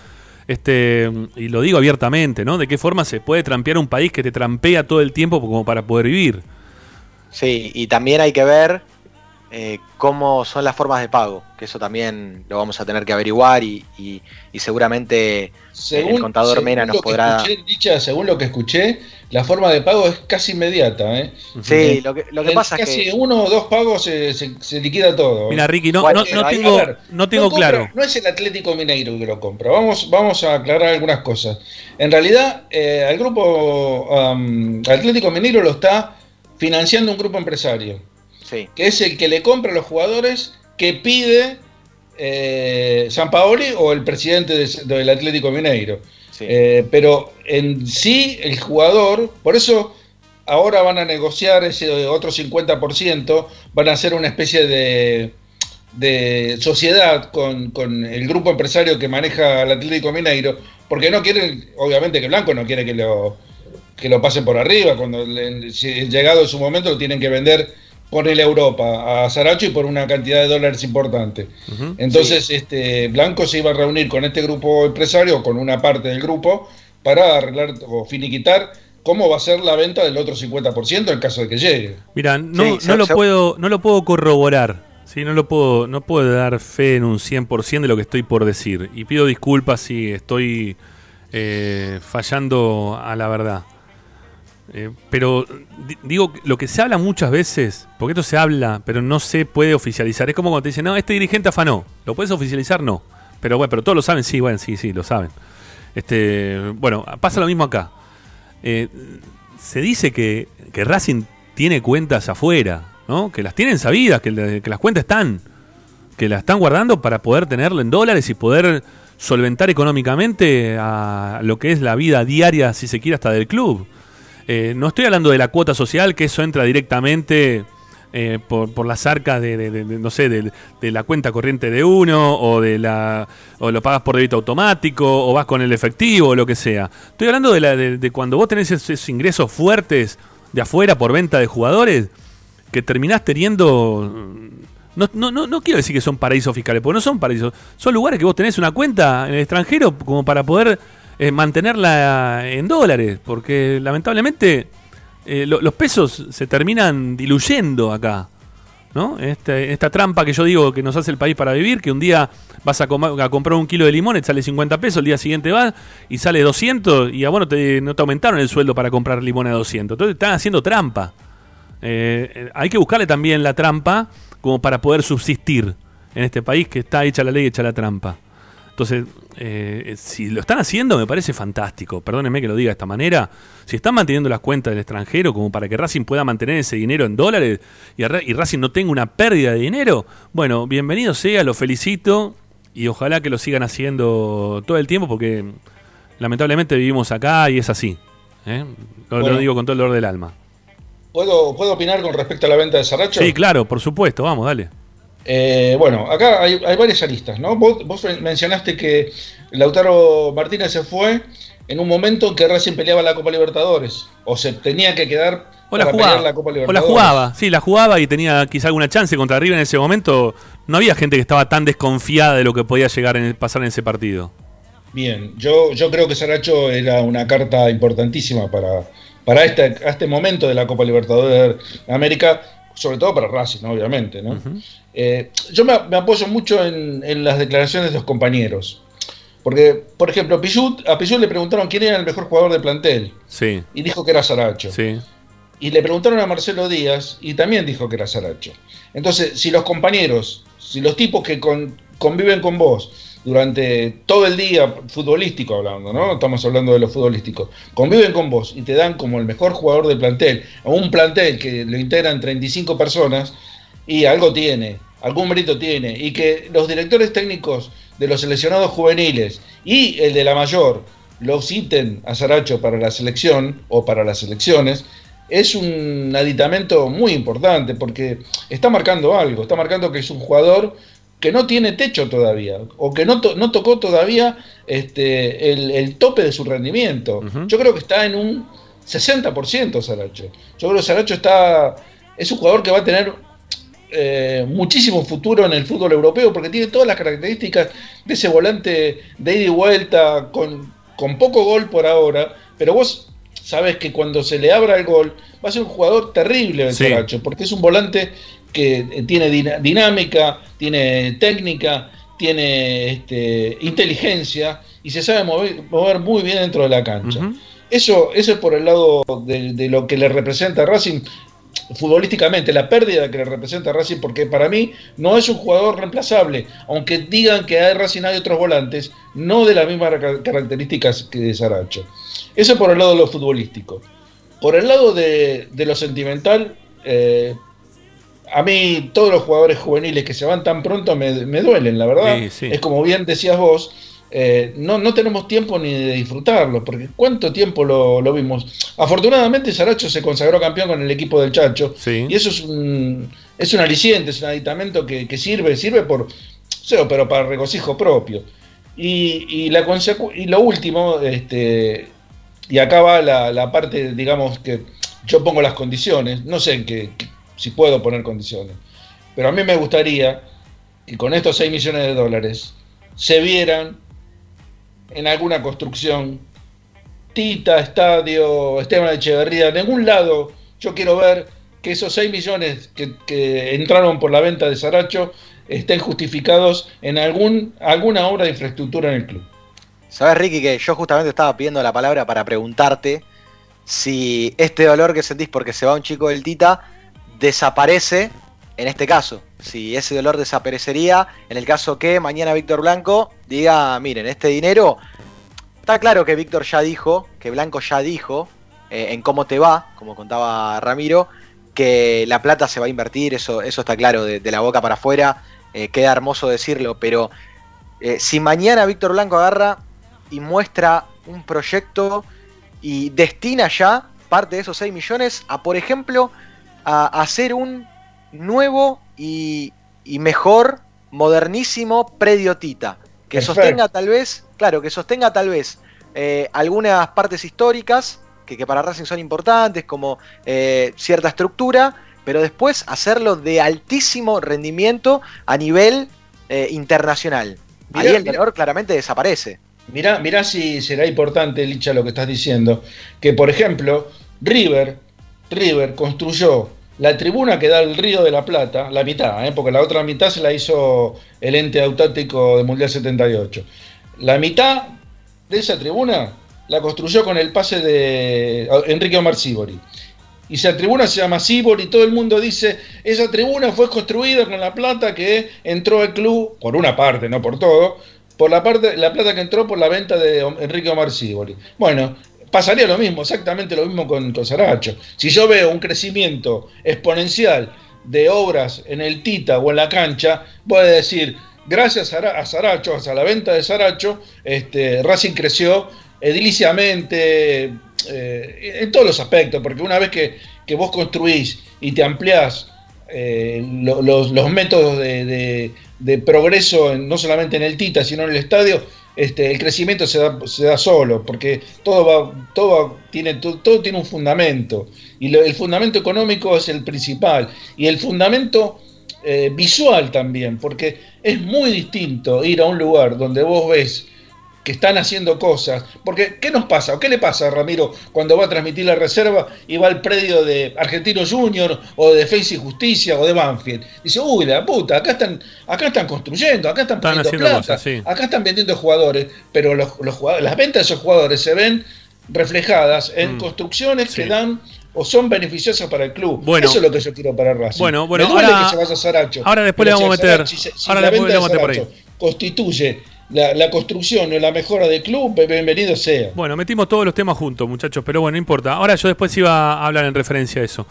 este, y lo digo abiertamente, ¿no? De qué forma se puede trampear un país que te trampea todo el tiempo como para poder vivir. Sí, y también hay que ver eh, cómo son las formas de pago, que eso también lo vamos a tener que averiguar y, seguramente el contador Mena nos podrá... dicha, según lo que escuché, la forma de pago es casi inmediata. ¿eh? Sí, lo que, pasa es que... uno o dos pagos se, se, liquida todo. Mira, Ricky, no, no, tengo, no tengo claro. no es el Atlético Mineiro que lo compra. Vamos, vamos a aclarar algunas cosas. En realidad, eh, al grupo Atlético Mineiro lo está financiando un grupo empresario que es el que le compra a los jugadores que pide eh, San Paoli o el presidente del Atlético Mineiro. Eh, pero en sí, el jugador, por eso ahora van a negociar ese otro 50%, van a hacer una especie de, de sociedad con, el grupo empresario que maneja el Atlético Mineiro, porque no quieren, obviamente que Blanco no quiere que lo, que lo pasen por arriba, cuando llegado su momento lo tienen que vender por el Europa a Saracho y por una cantidad de dólares importante. Entonces, este Blanco se iba a reunir con este grupo empresario, con una parte del grupo, para arreglar o finiquitar cómo va a ser la venta del otro 50% en caso de que llegue. Mira, no, no, lo, puedo, no lo puedo corroborar. Sí, no lo puedo, no puedo dar fe en un 100% de lo que estoy por decir. Y pido disculpas si estoy eh, fallando a la verdad. Eh, pero digo, lo que se habla muchas veces, porque esto se habla, pero no se puede oficializar. Es como cuando te dicen, no, este dirigente afanó. ¿Lo puedes oficializar? No. Pero bueno, pero todos lo saben, sí, bueno, sí, sí, lo saben. Este, bueno, pasa lo mismo acá. Eh, se dice que, que, Racing tiene cuentas afuera, ¿no? Que las tienen sabidas, que, las cuentas están, que las están guardando para poder tenerlo en dólares y poder solventar económicamente a lo que es la vida diaria, si se quiere, hasta del club. Eh, no estoy hablando de la cuota social, que eso entra directamente eh, por, las arcas de, no sé, de, la cuenta corriente de uno, o de la o lo pagas por débito automático, o vas con el efectivo, o lo que sea. Estoy hablando de, la, de, cuando vos tenés esos, ingresos fuertes de afuera por venta de jugadores, que terminás teniendo... No, no, no, no quiero decir que son paraísos fiscales, porque no son paraísos. Son lugares que vos tenés una cuenta en el extranjero como para poder eh, mantenerla en dólares, porque lamentablemente eh, los pesos se terminan diluyendo acá. ¿no? Este, esta trampa que yo digo que nos hace el país para vivir, que un día vas a, a comprar un kilo de limones, sale 50 pesos, el día siguiente vas y sale 200 y bueno, te, no te aumentaron el sueldo para comprar limones a 200. Entonces están haciendo trampa. Eh, hay que buscarle también la trampa como para poder subsistir en este país que está hecha la ley, hecha la trampa. Entonces, eh, si lo están haciendo, me parece fantástico. Perdónenme que lo diga de esta manera. Si están manteniendo las cuentas del extranjero como para que Racing pueda mantener ese dinero en dólares y, Racing no tenga una pérdida de dinero, bueno, bienvenido sea, lo felicito y ojalá que lo sigan haciendo todo el tiempo porque lamentablemente vivimos acá y es así. ¿eh? Lo, digo con todo el dolor del alma. ¿Puedo, ¿Puedo opinar con respecto a la venta de Sarracho? Sí, claro, por supuesto, vamos, dale. Eh, bueno, acá hay, varias aristas, ¿no? Vos, mencionaste que Lautaro Martínez se fue en un momento en que Racing peleaba la Copa Libertadores, o se tenía que quedar o la jugaba, la Copa Libertadores. O la jugaba, sí, la jugaba y tenía quizá alguna chance contra River en ese momento. No había gente que estaba tan desconfiada de lo que podía llegar a pasar en ese partido. Bien, yo, yo creo que Saracho era una carta importantísima para, para este, este momento de la Copa Libertadores de América sobre todo para Racing, obviamente. ¿no? Eh, yo me, apoyo mucho en, las declaraciones de los compañeros. Porque, por ejemplo, a Pichut le preguntaron quién era el mejor jugador de plantel. Sí. Y dijo que era Saracho. Sí. Y le preguntaron a Marcelo Díaz y también dijo que era Saracho. Entonces, si los compañeros, si los tipos que conviven con vos durante todo el día, futbolístico hablando, ¿no? Estamos hablando de lo futbolístico. Conviven con vos y te dan como el mejor jugador del plantel, a un plantel que lo integran 35 personas, y algo tiene, algún mérito tiene, y que los directores técnicos de los seleccionados juveniles y el de la mayor lo citen a Saracho para la selección o para las selecciones, es un aditamento muy importante porque está marcando algo, está marcando que es un jugador que no tiene techo todavía o que no, no tocó todavía este, el, tope de su rendimiento. Yo creo que está en un 60% Saracho. Yo creo que Saracho está, es un jugador que va a tener eh, muchísimo futuro en el fútbol europeo porque tiene todas las características de ese volante de ida y vuelta con, con poco gol por ahora, pero vos sabes que cuando se le abra el gol va a ser un jugador terrible el Saracho, porque es un volante que eh, tiene dinámica, tiene técnica, tiene este, inteligencia y se sabe mover, muy bien dentro de la cancha. Eso, eso es por el lado de, lo que le representa a Racing futbolísticamente, la pérdida que le representa a Racing, porque para mí no es un jugador reemplazable, aunque digan que hay Racing hay otros volantes, no de las mismas características que de Saracho. Eso por el lado de lo futbolístico. Por el lado de, lo sentimental, eh, a mí todos los jugadores juveniles que se van tan pronto me, duelen, la verdad. Es como bien decías vos, eh, no, no tenemos tiempo ni de disfrutarlo, porque ¿cuánto tiempo lo, vimos? Afortunadamente Saracho se consagró campeón con el equipo del Chacho, y eso es un, es un aliciente, es un aditamento que, sirve, sirve por, pero para regocijo propio. Y, y, la y lo último, este, y acá va la, la, parte, digamos, que yo pongo las condiciones, no sé en qué, si puedo poner condiciones, pero a mí me gustaría que con estos 6 millones de dólares se vieran en alguna construcción, Tita, Estadio, Esteban Echeverría, de ningún lado yo quiero ver que esos 6 millones que, entraron por la venta de Saracho estén justificados en algún, alguna obra de infraestructura en el club. Sabes, Ricky, que yo justamente estaba pidiendo la palabra para preguntarte si este dolor que sentís porque se va un chico del Tita desaparece en este caso, si ese dolor desaparecería, en el caso que mañana Víctor Blanco diga, miren, este dinero, está claro que Víctor ya dijo, que Blanco ya dijo, eh, en cómo te va, como contaba Ramiro, que la plata se va a invertir, eso, está claro, de, la boca para afuera, eh, queda hermoso decirlo, pero eh, si mañana Víctor Blanco agarra y muestra un proyecto y destina ya parte de esos 6 millones a, por ejemplo, a hacer un nuevo y, mejor, modernísimo predio Tita. Que sostenga tal vez, claro, que sostenga tal vez eh, algunas partes históricas que, para Racing son importantes, como eh, cierta estructura, pero después hacerlo de altísimo rendimiento a nivel eh, internacional. Ahí el valor claramente desaparece. Mirá, mirá si será importante, Licha, lo que estás diciendo. Que, por ejemplo, River, River construyó la tribuna que da al Río de la Plata, la mitad, ¿eh? porque la otra mitad se la hizo el ente autático de Mundial 78. La mitad de esa tribuna la construyó con el pase de Enrique Omar Sibori. Y esa tribuna se llama Sibori y todo el mundo dice, esa tribuna fue construida con la plata que entró el club, por una parte, no por todo, por la parte, la plata que entró por la venta de Enrique Omar Sibori. Bueno, pasaría lo mismo, exactamente lo mismo con, con Saracho. Si yo veo un crecimiento exponencial de obras en el Tita o en la cancha, voy a decir, gracias a Saracho, a la venta de Saracho, este, Racing creció ediliciamente, eh, en todos los aspectos, porque una vez que, vos construís y te ampliás eh, los, métodos de, de, progreso, no solamente en el Tita, sino en el estadio, este, el crecimiento se da, se da solo, porque todo, va, todo, tiene, todo, tiene un fundamento, y el fundamento económico es el principal, y el fundamento eh, visual también, porque es muy distinto ir a un lugar donde vos ves que están haciendo cosas. Porque, ¿qué nos pasa? ¿O qué le pasa a Ramiro cuando va a transmitir la reserva y va al predio de Argentino Junior o de Defensa y Justicia o de Banfield? Dice, uy, la puta, acá están, acá están construyendo, acá están, poniendo plata, acá están vendiendo jugadores, pero los, las ventas de esos jugadores se ven reflejadas en mm. construcciones que dan o son beneficiosas para el club. Bueno, Eso es lo que yo quiero para Racing. Bueno, bueno, ahora, ahora después le vamos a meter. ahora la después le vamos a meter por ahí. Constituye la, construcción o la mejora del club, bienvenido sea. Bueno, metimos todos los temas juntos, muchachos, pero bueno, no importa. Ahora yo después iba a hablar en referencia a eso.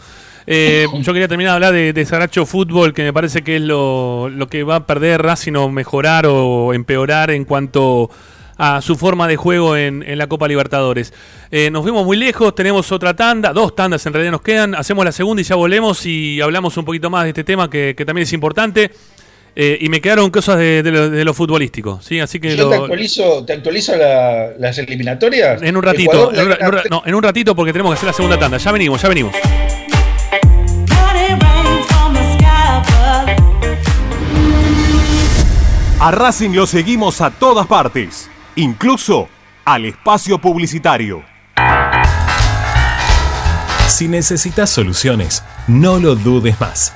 Eh, yo quería terminar de hablar de, de Saracho Fútbol, que me parece que es lo, lo que va a perder Racing o mejorar o empeorar en cuanto a su forma de juego en, la Copa Libertadores. Eh, nos vemos muy lejos, tenemos otra tanda, dos tandas en realidad nos quedan, hacemos la segunda y ya volvemos y hablamos un poquito más de este tema que, también es importante. Eh, y me quedaron cosas de, lo, futbolístico, ¿sí? Así que Yo te actualizo, te actualizo las eliminatorias. En un ratito, no, en un ratito porque tenemos que hacer la segunda tanda. Ya venimos, ya venimos. A Racing lo seguimos a todas partes incluso al espacio publicitario. Si necesitas soluciones, no lo dudes más.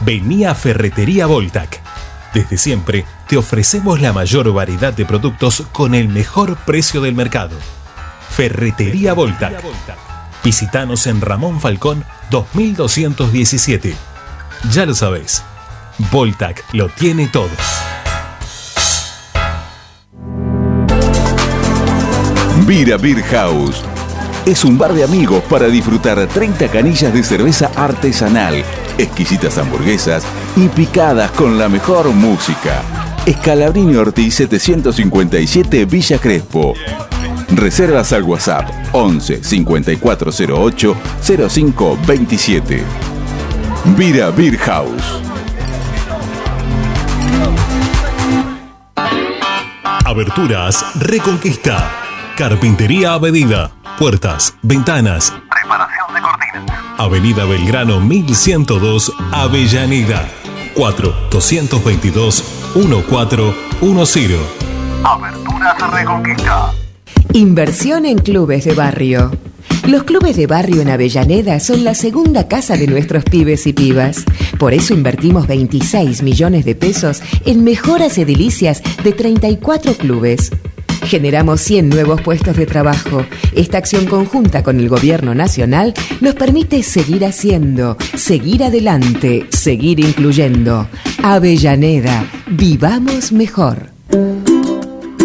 Vení a Ferretería Voltac. Desde siempre te ofrecemos la mayor variedad de productos con el mejor precio del mercado. Ferretería Voltac. Visítanos en Ramón Falcón 2217. Ya lo sabéis, Voltac lo tiene todo. Vira Beer House. Es un bar de amigos para disfrutar 30 canillas de cerveza artesanal, exquisitas hamburguesas y picadas con la mejor música. Escalabrini Ortiz 757 Villa Crespo. Reservas al WhatsApp 11 5408 0527. Vira Beer House. Aberturas Reconquista Carpintería a medida. Puertas, ventanas. Avenida Belgrano 1102, Avellaneda. 4-222-1410. Aberturas Reconquista. Inversión en clubes de barrio. Los clubes de barrio en Avellaneda son la segunda casa de nuestros pibes y pibas. Por eso invertimos 26 millones de pesos en mejoras edilicias de 34 clubes. Generamos 100 nuevos puestos de trabajo. Esta acción conjunta con el Gobierno Nacional nos permite seguir haciendo, seguir adelante, seguir incluyendo. Avellaneda, vivamos mejor.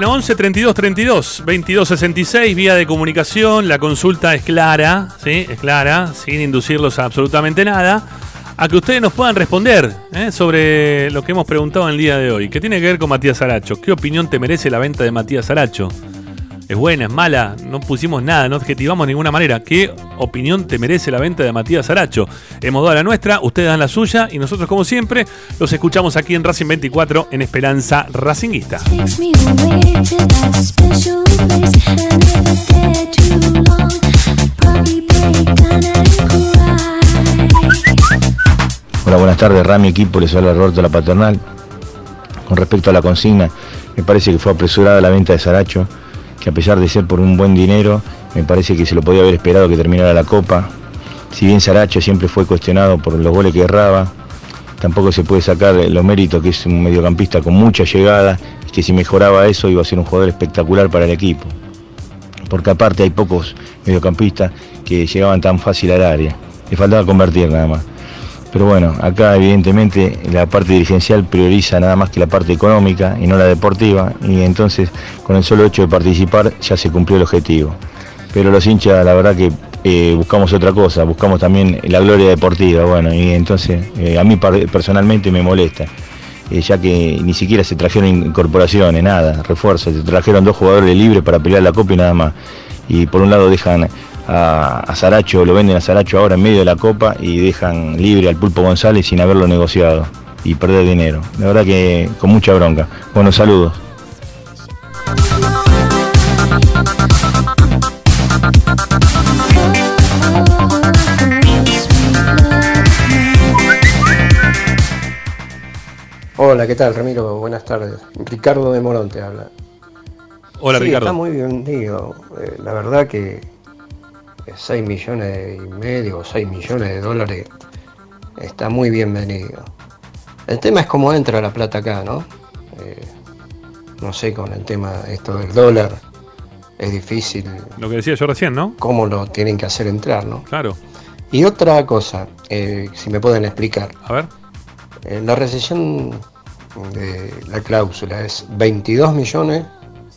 Bueno, 11 32 32 22 66, vía de comunicación. La consulta es clara, ¿sí? Es clara, sin inducirlos a absolutamente nada. A que ustedes nos puedan responder ¿eh? sobre lo que hemos preguntado en el día de hoy. ¿Qué tiene que ver con Matías Aracho? ¿Qué opinión te merece la venta de Matías Aracho? ¿Es buena? ¿Es mala? No pusimos nada, no adjetivamos de ninguna manera. ¿Qué opinión te merece la venta de Matías Aracho? Hemos dado la nuestra, ustedes dan la suya y nosotros, como siempre, los escuchamos aquí en Racing 24 en Esperanza Racinguista. Hola, buenas tardes, Rami equipo, les habla Roberto La Paternal. Con respecto a la consigna, me parece que fue apresurada la venta de Saracho que a pesar de ser por un buen dinero, me parece que se lo podía haber esperado que terminara la Copa. Si bien Saracho siempre fue cuestionado por los goles que erraba, tampoco se puede sacar los méritos que es un mediocampista con mucha llegada que si mejoraba eso iba a ser un jugador espectacular para el equipo. Porque aparte hay pocos mediocampistas que llegaban tan fácil al área. Le faltaba convertir nada más. Pero bueno, acá evidentemente la parte dirigencial prioriza nada más que la parte económica y no la deportiva, y entonces con el solo hecho de participar ya se cumplió el objetivo. Pero los hinchas, la verdad que eh, buscamos otra cosa, buscamos también la gloria deportiva, bueno, y entonces eh, a mí personalmente me molesta, eh, ya que ni siquiera se trajeron incorporaciones, nada, refuerzos, se trajeron dos jugadores libres para pelear la copa y nada más. Y por un lado dejan a, Saracho, lo venden a Saracho ahora en medio de la copa y dejan libre al Pulpo González sin haberlo negociado y perder dinero. La verdad que con mucha bronca. Buenos saludos. Hola, ¿qué tal, Ramiro? Buenas tardes. Ricardo de Morón te habla. Hola, Ricardo. Está muy bien, digo. Eh, la verdad que 6 millones y medio o 6 millones de dólares está muy bienvenido. El tema es cómo entra la plata acá, ¿no? Eh, no sé, con el tema esto del dólar, es difícil. Lo que decía yo recién, ¿no? Cómo lo tienen que hacer entrar, ¿no? Claro. Y otra cosa, eh, si me pueden explicar. A ver. Eh, la recesión de la cláusula es 22 millones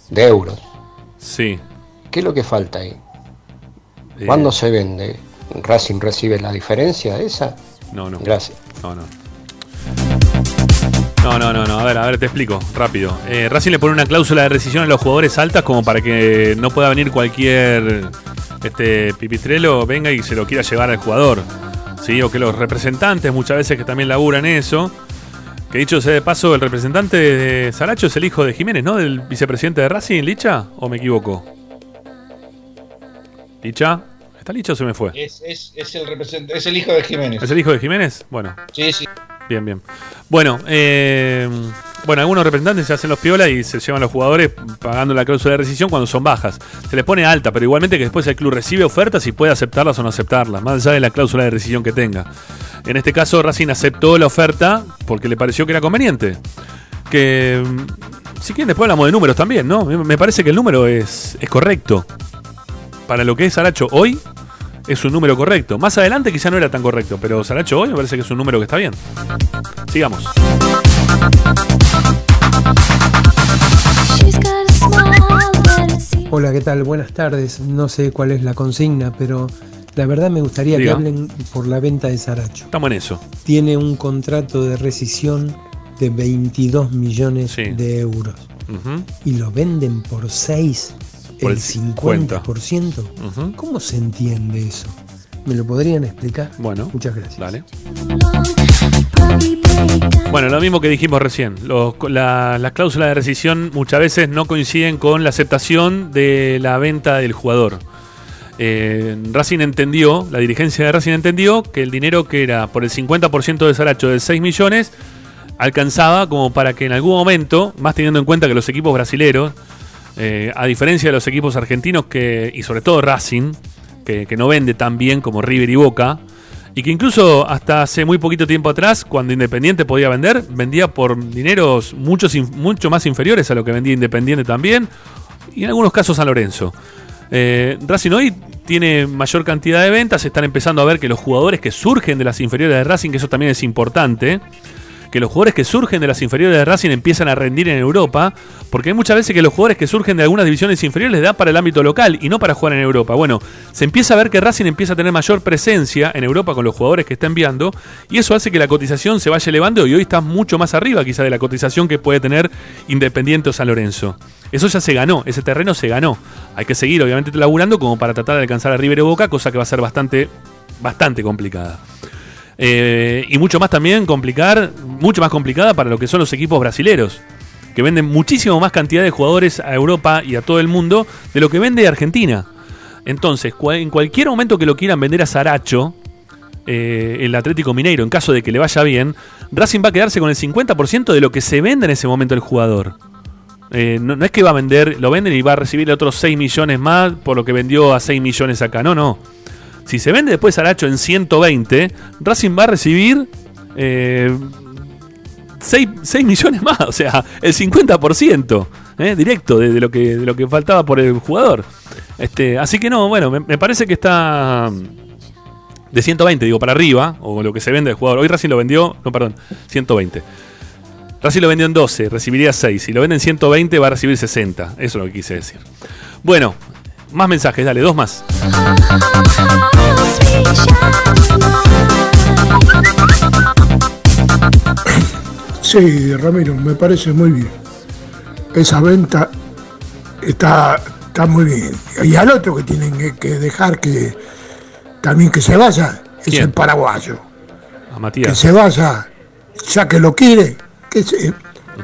de euros. Sí. ¿Qué es lo que falta ahí? ¿Cuándo se vende? ¿Racing recibe la diferencia esa? No, no. Gracias. No, no. No, no, no, no. A ver, a ver, te explico rápido. Eh, Racing le pone una cláusula de rescisión a los jugadores altas como para que no pueda venir cualquier este pipistrelo venga y se lo quiera llevar al jugador. ¿Sí? O que los representantes muchas veces que también laburan eso. Que dicho sea de paso, el representante de Saracho es el hijo de Jiménez, ¿no? Del vicepresidente de Racing, Licha, ¿o me equivoco? Licha. ¿Está Licha o se me fue? Es, el es el hijo de Jiménez. ¿Es el hijo de Jiménez? Bueno. Sí, sí. Bien, bien. Bueno, eh, bueno, algunos representantes se hacen los piolas y se llevan los jugadores pagando la cláusula de rescisión cuando son bajas. Se les pone alta, pero igualmente que después el club recibe ofertas y puede aceptarlas o no aceptarlas, más allá de la cláusula de rescisión que tenga. En este caso, Racing aceptó la oferta porque le pareció que era conveniente. Que, si quieren, después hablamos de números también, ¿no? Me parece que el número es, es correcto para lo que es Saracho hoy, es un número correcto. Más adelante quizá no era tan correcto, pero Saracho hoy me parece que es un número que está bien. Sigamos. Hola, ¿qué tal? Buenas tardes. No sé cuál es la consigna, pero la verdad me gustaría que hablen por la venta de Saracho. Estamos en eso. Tiene un contrato de rescisión de 22 millones de euros. Y lo venden por 6 el 50%. ¿Cómo se entiende eso? ¿Me lo podrían explicar? Bueno, muchas gracias. Dale. Bueno, lo mismo que dijimos recién. las cláusulas de rescisión muchas veces no coinciden con la aceptación de la venta del jugador. Eh, Racing entendió, la dirigencia de Racing entendió que el dinero que era por el 50% de Saracho de 6 millones alcanzaba como para que en algún momento, más teniendo en cuenta que los equipos brasileros eh, a diferencia de los equipos argentinos que, y sobre todo Racing, que, no vende tan bien como River y Boca, y que incluso hasta hace muy poquito tiempo atrás, cuando Independiente podía vender, vendía por dineros muchos, mucho más inferiores a lo que vendía Independiente también, y en algunos casos San Lorenzo. Eh, Racing hoy tiene mayor cantidad de ventas, están empezando a ver que los jugadores que surgen de las inferiores de Racing, que eso también es importante, que los jugadores que surgen de las inferiores de Racing empiezan a rendir en Europa, porque hay muchas veces que los jugadores que surgen de algunas divisiones inferiores les da para el ámbito local y no para jugar en Europa. Bueno, se empieza a ver que Racing empieza a tener mayor presencia en Europa con los jugadores que está enviando y eso hace que la cotización se vaya elevando y hoy está mucho más arriba quizá de la cotización que puede tener Independiente o San Lorenzo. Eso ya se ganó, ese terreno se ganó. Hay que seguir obviamente laburando como para tratar de alcanzar a River y Boca, cosa que va a ser bastante, bastante complicada. Eh, y mucho más también complicar, mucho más complicada para lo que son los equipos brasileros, que venden muchísimo más cantidad de jugadores a Europa y a todo el mundo de lo que vende Argentina. Entonces, en cualquier momento que lo quieran vender a Saracho, eh, el Atlético Mineiro, en caso de que le vaya bien, Racing va a quedarse con el 50% de lo que se vende en ese momento el jugador. Eh, no, es que va a vender, lo venden y va a recibir otros 6 millones más por lo que vendió a 6 millones acá. No, no. Si se vende después Aracho en 120, Racing va a recibir 6, eh, millones más, o sea, el 50% eh, directo de, lo que, de lo que faltaba por el jugador. Este, así que no, bueno, me, parece que está de 120, digo, para arriba, o lo que se vende el jugador. Hoy Racing lo vendió, no, perdón, 120. Racing lo vendió en 12, recibiría 6. Si lo vende en 120, va a recibir 60. Eso es lo que quise decir. Bueno, más mensajes, dale, dos más. Sí, Ramiro, me parece muy bien. Esa venta está, está muy bien. Y al otro que tienen que dejar que también que se vaya es el paraguayo. A Matías. Que se vaya, ya que lo quiere, que se,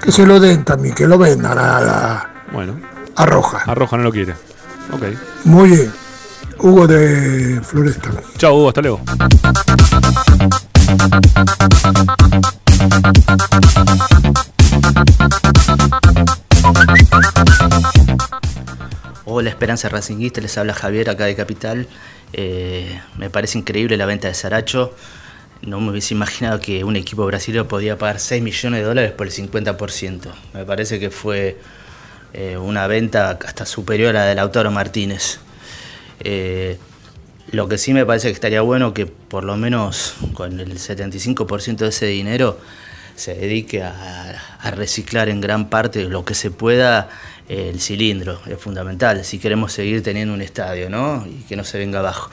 que se lo den también, que lo vendan a la bueno. a Roja. A Roja no lo quiere. Ok. Muy bien. Hugo de Floresta. Chao, Hugo, hasta luego. Hola Esperanza Racinguista, les habla Javier acá de Capital. Eh, me parece increíble la venta de Saracho. No me hubiese imaginado que un equipo brasileño podía pagar 6 millones de dólares por el 50%. Me parece que fue eh, una venta hasta superior a la de Lautaro Martínez. Eh, lo que sí me parece que estaría bueno que por lo menos con el 75% de ese dinero se dedique a, reciclar en gran parte lo que se pueda eh, el cilindro, es fundamental, si queremos seguir teniendo un estadio, ¿no? Y que no se venga abajo.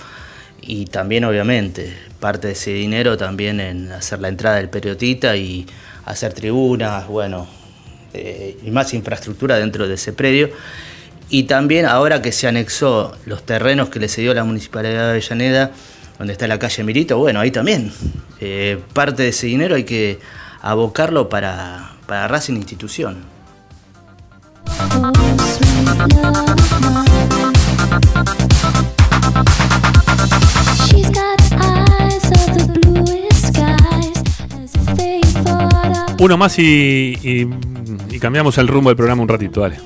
Y también, obviamente, parte de ese dinero también en hacer la entrada del periodista y hacer tribunas, bueno, eh, y más infraestructura dentro de ese predio. Y también ahora que se anexó los terrenos que le cedió la Municipalidad de Avellaneda, donde está la calle Milito, bueno, ahí también. Eh, parte de ese dinero hay que abocarlo para, para Racing Institución. Uno más y y cambiamos el rumbo del programa un ratito, dale.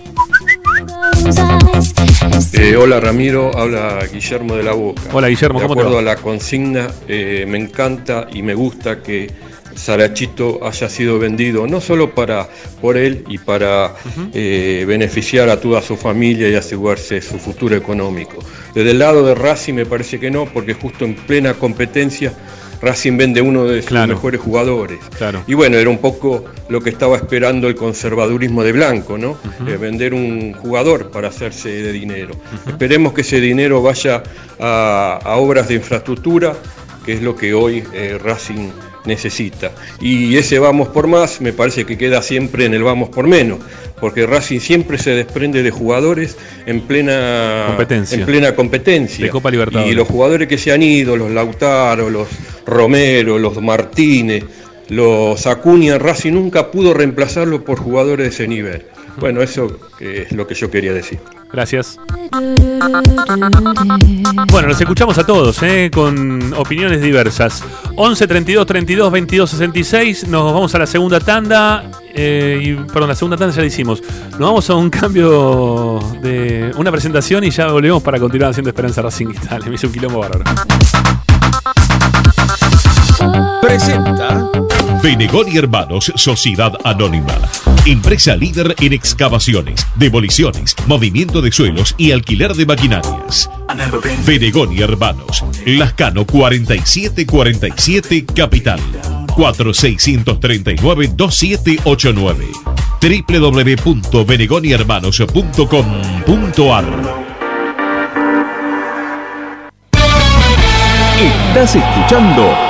Eh, hola Ramiro, habla Guillermo de la Boca. Hola Guillermo, de acuerdo a la consigna, eh, me encanta y me gusta que Sarachito haya sido vendido no solo para por él y para eh, beneficiar a toda su familia y asegurarse su futuro económico. Desde el lado de Racing me parece que no, porque justo en plena competencia Racing vende uno de sus mejores jugadores. Y bueno, era un poco lo que estaba esperando el conservadurismo de Blanco, ¿no? Eh, vender un jugador para hacerse de dinero. Esperemos que ese dinero vaya a, obras de infraestructura, que es lo que hoy eh, Racing necesita. Y ese vamos por más me parece que queda siempre en el vamos por menos, porque Racing siempre se desprende de jugadores en plena competencia. En plena competencia. De Copa Libertad. Y los jugadores que se han ido, los Lautaro, los Romero, los Martínez, los Acuña, Racing nunca pudo reemplazarlo por jugadores de ese nivel. Bueno, eso es lo que yo quería decir. Gracias. Bueno, los escuchamos a todos, ¿eh? con opiniones diversas. 11 32 32 22 66. Nos vamos a la segunda tanda. Eh, perdón, la segunda tanda ya la hicimos. Nos vamos a un cambio de una presentación y ya volvemos para continuar haciendo Esperanza Racing. Le me hizo un quilombo bárbaro. Presenta Benegón y Hermanos Sociedad Anónima. Empresa líder en excavaciones, demoliciones, movimiento de suelos y alquiler de maquinarias. Benegón y Hermanos. Lascano 4747 Capital. 4639-2789 www.benegonihermanos.com.ar Estás escuchando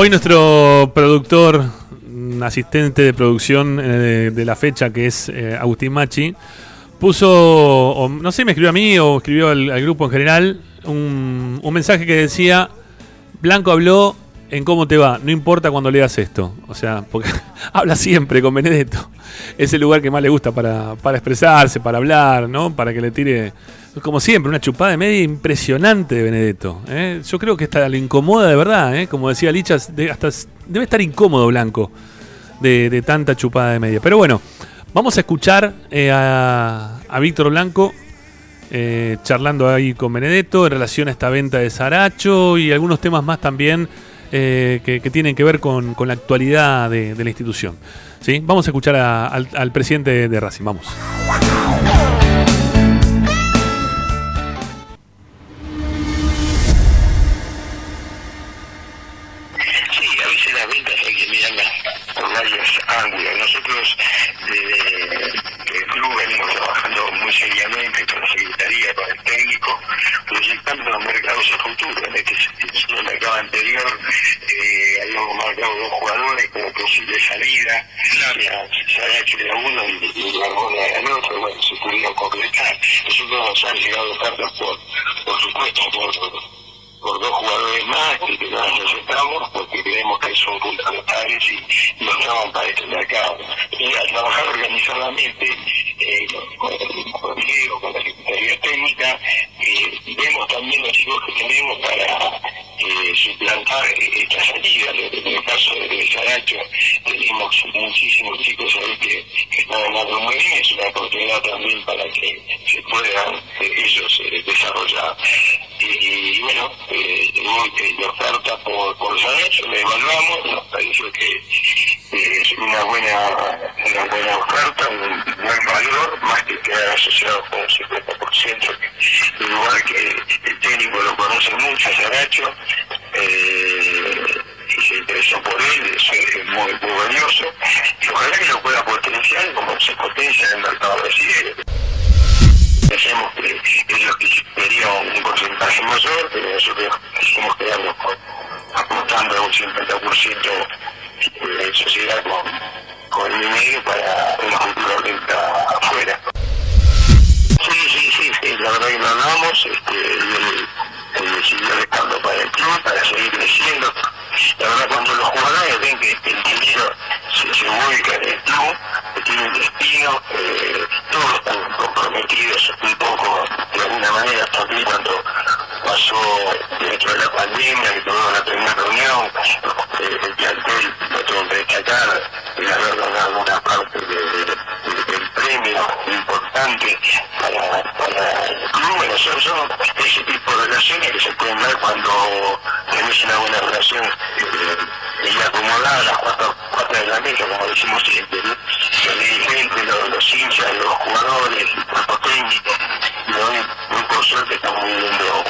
Hoy nuestro productor, mm, asistente de producción eh, de la fecha, que es eh, Agustín Machi, puso, no sé, me escribió a mí o escribió al, grupo en general, un, mensaje que decía, Blanco habló en cómo te va, no importa cuando leas esto. O sea, porque habla siempre con Benedetto. Es el lugar que más le gusta para, para expresarse, para hablar, ¿no? Para que le tire como siempre, una chupada de media impresionante de Benedetto. ¿eh? Yo creo que esta lo incomoda de verdad, ¿eh? como decía Licha, hasta debe estar incómodo Blanco de, tanta chupada de media. Pero bueno, vamos a escuchar eh, a, Víctor Blanco charlando ahí con Benedetto en relación a esta venta de Saracho y algunos temas más también que, tienen que ver con, la actualidad de, la institución. ¿Sí? Vamos a escuchar al, al presidente de Racing, vamos. Mercados a futuro. En este sentido, en el anterior eh, habíamos marcado dos jugadores como posible salida, claro. se había hecho de uno y, y Barbona al otro, bueno, se pudieron concretar. Nosotros nos han llegado ofertas por, por supuesto, por por dos jugadores más que no necesitamos porque creemos que son fundamentales y, nos llaman para este mercado. Y al trabajar organizadamente eh, con, con, Diego, con la Secretaría Técnica, eh, vemos también los chicos que tenemos para eh, suplantar esta salida. En el caso de Saracho tenemos muchísimos chicos ahí que, están ganando muy bien, es una oportunidad también para que se puedan eh, ellos desarrollar. Y, bueno, eh, la oferta por, por Saracho, la evaluamos, nos pareció que es una buena, una buena oferta, un buen valor, más que quedar asociado con un 50%, igual que el técnico lo conoce mucho, Saracho, eh, y se interesó por él, es, muy, muy valioso, y ojalá que lo pueda potenciar como se potencia en el mercado brasileño. Pensemos que ellos querían un porcentaje mayor, pero nosotros quisimos quedarnos apuntando a un 50% de sociedad con, con el medio para una venta afuera. Sí, sí, sí, sí, la verdad que lo hablamos, este, él decidió dejarlo para el club, para seguir creciendo. La verdad cuando los jugadores ven que el dinero se, se ubica en el club, que tiene un destino, eh, todos están comprometidos un poco, de alguna manera, también cuando pasó dentro de la pandemia, que tuvimos la primera reunión, eh, el plantel, lo tengo que destacar, el haber ganado una parte del premio importante para, el club. Bueno, son, son ese tipo de relaciones que se pueden dar cuando tenés una buena relación eh, y acomodada las cuatro patas de la mesa, como decimos siempre, ¿no? los los, los hinchas, los jugadores, el cuerpo técnico, y hoy, muy por suerte estamos viviendo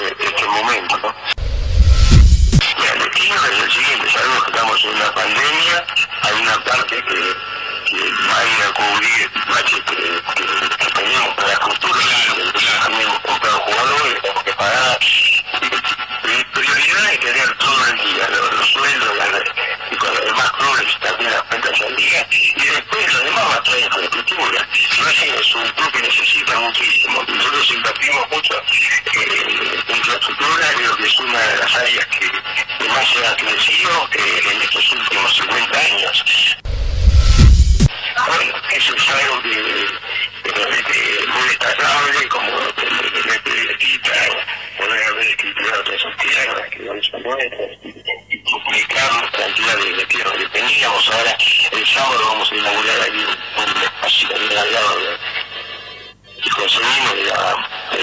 eh, este momento. ¿no? Y el destino es el siguiente, sabemos que estamos en una pandemia, hay una parte que, que va a ir a cubrir baches que, que, que, tenemos para el futuro, también hemos comprado jugadores, tenemos que pagar. Mi prioridad es tener todo el día, los, los sueldos, y con los demás clubes también las cuentas al día, y después lo demás va a traer infraestructura. Racing es un club que necesita muchísimo, nosotros invertimos mucho eh, en infraestructura, creo que es una de las áreas que, que más se ha crecido en estos últimos 50 años. Bueno, eso es algo que, que muy destacable, como el periodista, poder haber todas esas tierras, que hoy son nuestras, y duplicar la cantidad de, tierras que teníamos, ahora sábado vamos a inaugurar ahí un espacio al lado de, conseguimos de la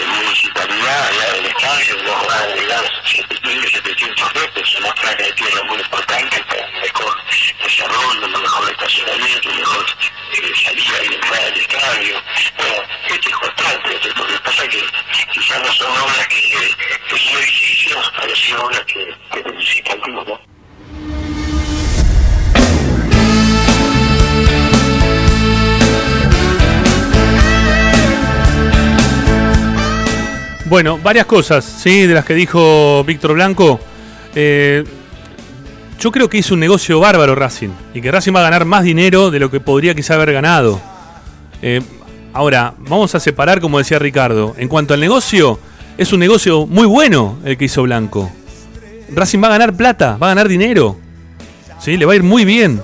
municipalidad, allá del estadio, nos van a agregar 700 metros, una placa de tierra muy importante para un mejor desarrollo, un mejor estacionamiento, mejor eh, salida y entrada del estadio. Bueno, esto es constante, esto, lo que pasa que quizás no son obras que, que edificios, pero sí obras que, que necesitan el Bueno, varias cosas, ¿sí? De las que dijo Víctor Blanco. Eh, yo creo que hizo un negocio bárbaro Racing. Y que Racing va a ganar más dinero de lo que podría quizá haber ganado. Eh, ahora, vamos a separar, como decía Ricardo. En cuanto al negocio, es un negocio muy bueno el que hizo Blanco. Racing va a ganar plata, va a ganar dinero. ¿Sí? Le va a ir muy bien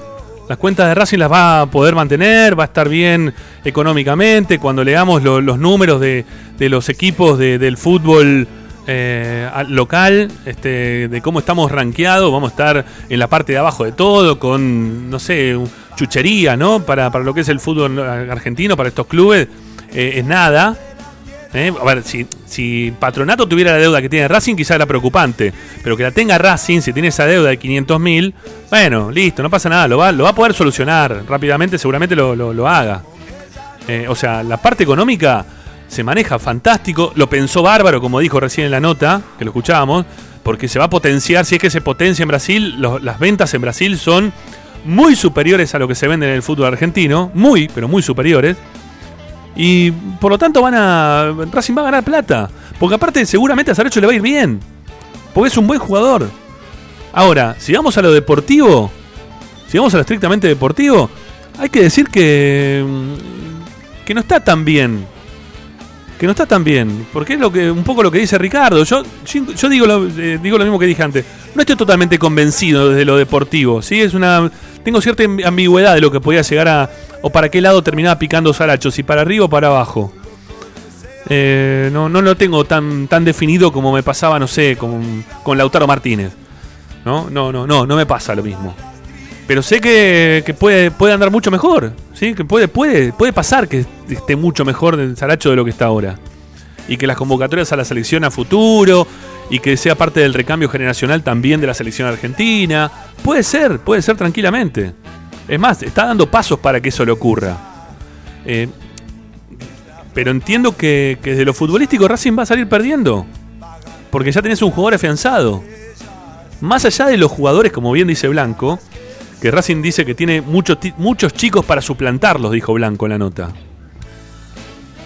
las cuentas de Racing las va a poder mantener, va a estar bien económicamente. Cuando leamos los números de, los equipos del fútbol eh, local, este, de cómo estamos rankeados, vamos a estar en la parte de abajo de todo, con, no sé, chuchería, ¿no? Para, para lo que es el fútbol argentino, para estos clubes, eh, es nada. ¿eh? A ver, si, si, Patronato tuviera la deuda que tiene Racing, quizá era preocupante. Pero que la tenga Racing, si tiene esa deuda de 500 mil, bueno, listo, no pasa nada. Lo va, lo va a poder solucionar rápidamente, seguramente lo, lo, haga. Eh, o sea, la parte económica se maneja fantástico. Lo pensó bárbaro, como dijo recién en la nota, que lo escuchábamos. Porque se va a potenciar, si es que se potencia en Brasil, las ventas en Brasil son muy superiores a lo que se vende en el fútbol argentino. Muy, pero muy superiores. Y por lo tanto van a. Racing va a ganar plata. Porque aparte seguramente a Saracho le va a ir bien. Porque es un buen jugador. Ahora, si vamos a lo deportivo, si vamos a lo estrictamente deportivo, hay que decir que. que no está tan bien. Que no está tan bien. Porque es lo que, un poco lo que dice Ricardo. Yo, yo digo, lo, eh, digo lo mismo que dije antes. No estoy totalmente convencido desde lo deportivo. ¿sí? Es una, tengo cierta ambigüedad de lo que podía llegar a, o para qué lado terminaba picando Saracho, si para arriba o para abajo. Eh, no, no lo tengo tan, tan definido como me pasaba, no sé, con, con Lautaro Martínez. ¿No? no, no, no, no me pasa lo mismo. Pero sé que, puede, puede andar mucho mejor. ¿Sí? Que puede, puede, puede pasar que esté mucho mejor el Saracho de lo que está ahora. Y que las convocatorias a la selección a futuro. Y que sea parte del recambio generacional también de la selección argentina. Puede ser, puede ser tranquilamente. Es más, está dando pasos para que eso le ocurra. Eh, pero entiendo que, desde lo futbolístico Racing va a salir perdiendo. Porque ya tenés un jugador afianzado. Más allá de los jugadores, como bien dice Blanco, que Racing dice que tiene muchos, muchos chicos para suplantarlos, dijo Blanco en la nota.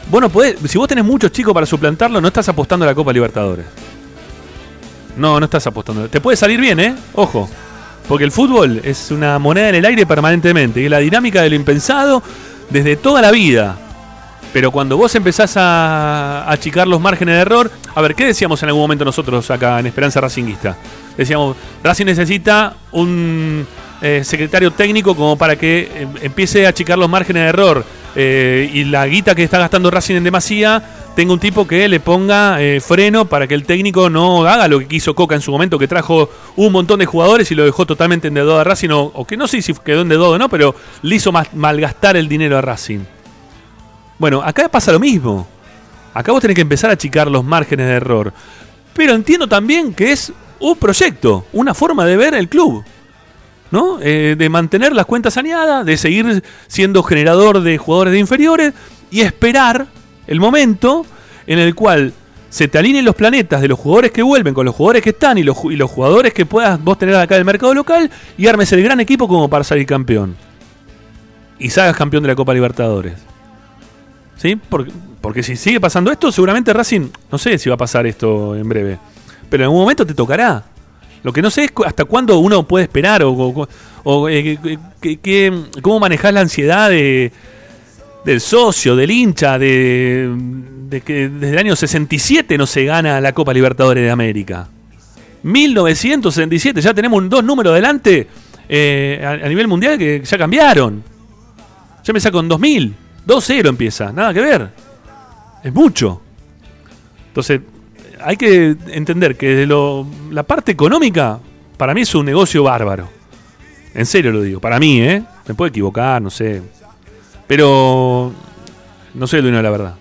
Bueno, si vos tenés muchos chicos para suplantarlos, no estás apostando a la Copa Libertadores. No, no estás apostando. Te puede salir bien, ¿eh? Ojo. Porque el fútbol es una moneda en el aire permanentemente. Es la dinámica de lo impensado desde toda la vida. Pero cuando vos empezás a achicar los márgenes de error, a ver, ¿qué decíamos en algún momento nosotros acá en Esperanza Racinguista? Decíamos, Racing necesita un eh, secretario técnico como para que eh, empiece a achicar los márgenes de error. Eh, y la guita que está gastando Racing en demasía tenga un tipo que le ponga freno para que el técnico no haga lo que quiso Coca en su momento, que trajo un montón de jugadores y lo dejó totalmente endeudado a Racing, o, que no sé si quedó endeudado o no, pero le hizo malgastar el dinero a Racing. Bueno, acá pasa lo mismo. Acá vos tenés que empezar a achicar los márgenes de error. Pero entiendo también que es un proyecto, una forma de ver el club. ¿No? Eh, de mantener las cuentas saneadas, de seguir siendo generador de jugadores de inferiores y esperar el momento en el cual se te alineen los planetas de los jugadores que vuelven con los jugadores que están y los, jugadores que puedas vos tener acá en el mercado local y armes el gran equipo como para salir campeón. Y salgas campeón de la Copa Libertadores. ¿Sí? Porque, porque si sigue pasando esto, seguramente Racing, no sé si va a pasar esto en breve, pero en algún momento te tocará. Lo que no sé es hasta cuándo uno puede esperar o, eh, cómo manejar la ansiedad de, del socio, del hincha, de, que desde el año 67 no se gana la Copa Libertadores de América. 1967, ya tenemos dos números delante eh, a, nivel mundial que ya cambiaron. Ya empieza con 2000, 2-0 empieza, nada que ver. Es mucho. Entonces, hay que entender que de lo, la parte económica, para mí es un negocio bárbaro. En serio lo digo, para mí, ¿eh? Me puedo equivocar, no sé. Pero no soy el dueño de la verdad.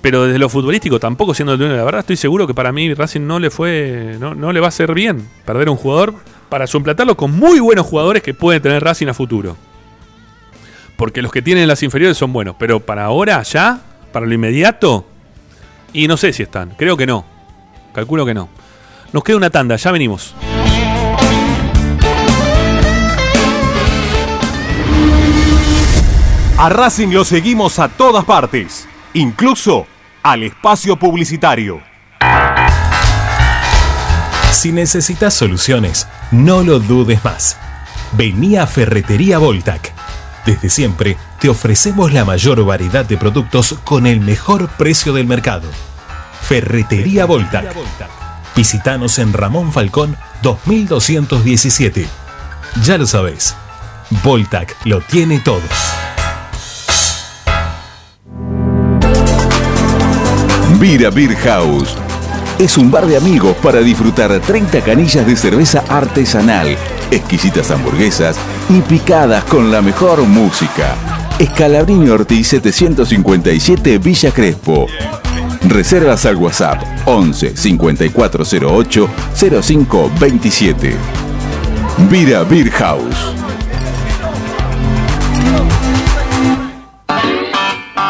Pero desde lo futbolístico, tampoco siendo el dueño de la verdad, estoy seguro que para mí Racing no le fue. No, le va a hacer bien perder un jugador para suplantarlo con muy buenos jugadores que pueden tener Racing a futuro. Porque los que tienen las inferiores son buenos. Pero para ahora, ya, para lo inmediato, y no sé si están. Creo que no. Calculo que no. Nos queda una tanda, ya venimos. A Racing lo seguimos a todas partes, incluso al espacio publicitario. Si necesitas soluciones, no lo dudes más. Vení a Ferretería Voltac. Desde siempre te ofrecemos la mayor variedad de productos con el mejor precio del mercado. Ferretería Voltac. Visítanos en Ramón Falcón 2217. Ya lo sabéis, Voltac lo tiene todo. Vira Beer House. Es un bar de amigos para disfrutar 30 canillas de cerveza artesanal, exquisitas hamburguesas y picadas con la mejor música. Escalabrini Ortiz 757 Villa Crespo. Reservas al WhatsApp 11 5408 0527. Vira Beer House.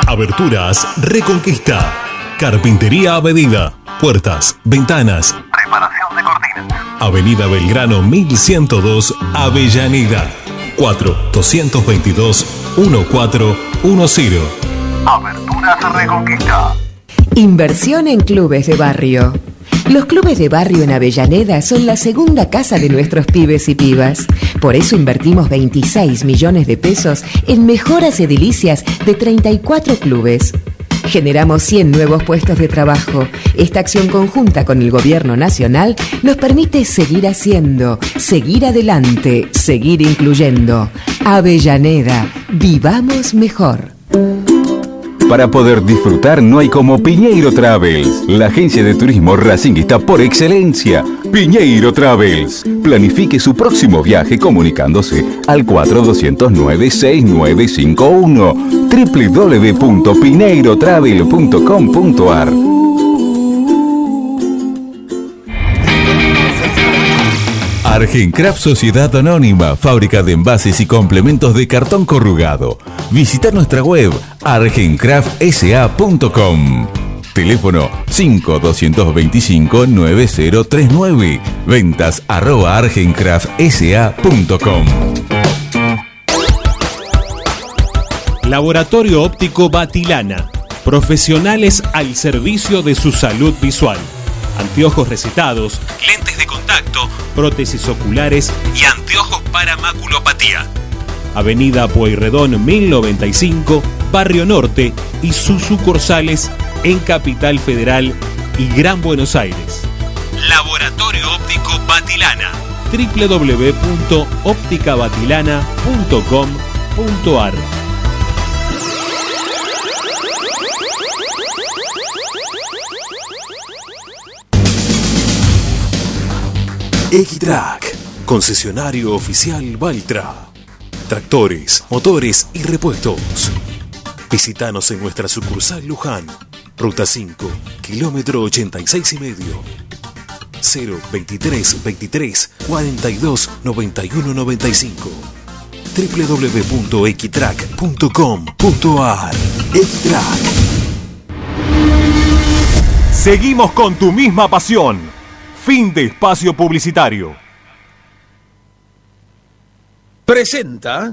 Aberturas Reconquista. Carpintería a medida. Puertas, ventanas. Preparación de cortinas. Avenida Belgrano 1102, Avellaneda. 4-222-1410. Aberturas Reconquista. Inversión en clubes de barrio. Los clubes de barrio en Avellaneda son la segunda casa de nuestros pibes y pibas. Por eso invertimos 26 millones de pesos en mejoras edilicias de 34 clubes. Generamos 100 nuevos puestos de trabajo. Esta acción conjunta con el Gobierno Nacional nos permite seguir haciendo, seguir adelante, seguir incluyendo. Avellaneda, vivamos mejor. Para poder disfrutar no hay como Piñeiro Travels, la agencia de turismo racinguista por excelencia. Piñeiro Travels. Planifique su próximo viaje comunicándose al 4209-6951 www.pineirotravel.com.ar Argencraft Sociedad Anónima, fábrica de envases y complementos de cartón corrugado. Visita nuestra web argencraftsa.com. Teléfono 5225-9039. Ventas arroba argencraftsa.com. Laboratorio Óptico Batilana. Profesionales al servicio de su salud visual. Anteojos recetados, lentes de contacto, prótesis oculares y anteojos para maculopatía. Avenida Pueyrredón 1095, Barrio Norte y sus sucursales en Capital Federal y Gran Buenos Aires. Laboratorio Óptico Batilana www.opticabatilana.com.ar Equitrack, concesionario oficial Valtra. Tractores, motores y repuestos. Visítanos en nuestra sucursal Luján, ruta 5, kilómetro 86 y medio. 023 23 42 91 95 www.equitrack.com.ar Equitrack Seguimos con tu misma pasión. Fin de espacio publicitario. Presenta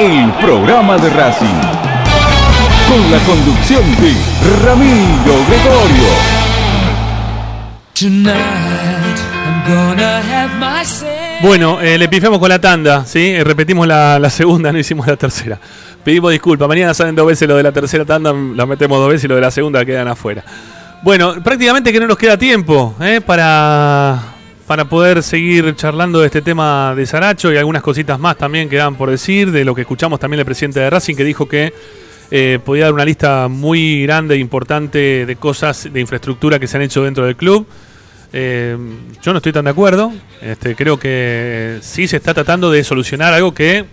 el programa de Racing. Con la conducción de Ramiro Gregorio. Tonight I'm gonna have myself Bueno, eh, le pifemos con la tanda, ¿sí? Eh, repetimos la, segunda, no hicimos la tercera. Pedimos disculpas, mañana salen dos veces lo de la tercera tanda, la metemos dos veces y lo de la segunda quedan afuera. Bueno, prácticamente que no nos queda tiempo ¿eh? para, para poder seguir charlando de este tema de Saracho y algunas cositas más también quedan por decir, de lo que escuchamos también el presidente de Racing que dijo que eh, podía dar una lista muy grande e importante de cosas de infraestructura que se han hecho dentro del club. Eh, yo no estoy tan de acuerdo. Este, creo que sí se está tratando de solucionar algo que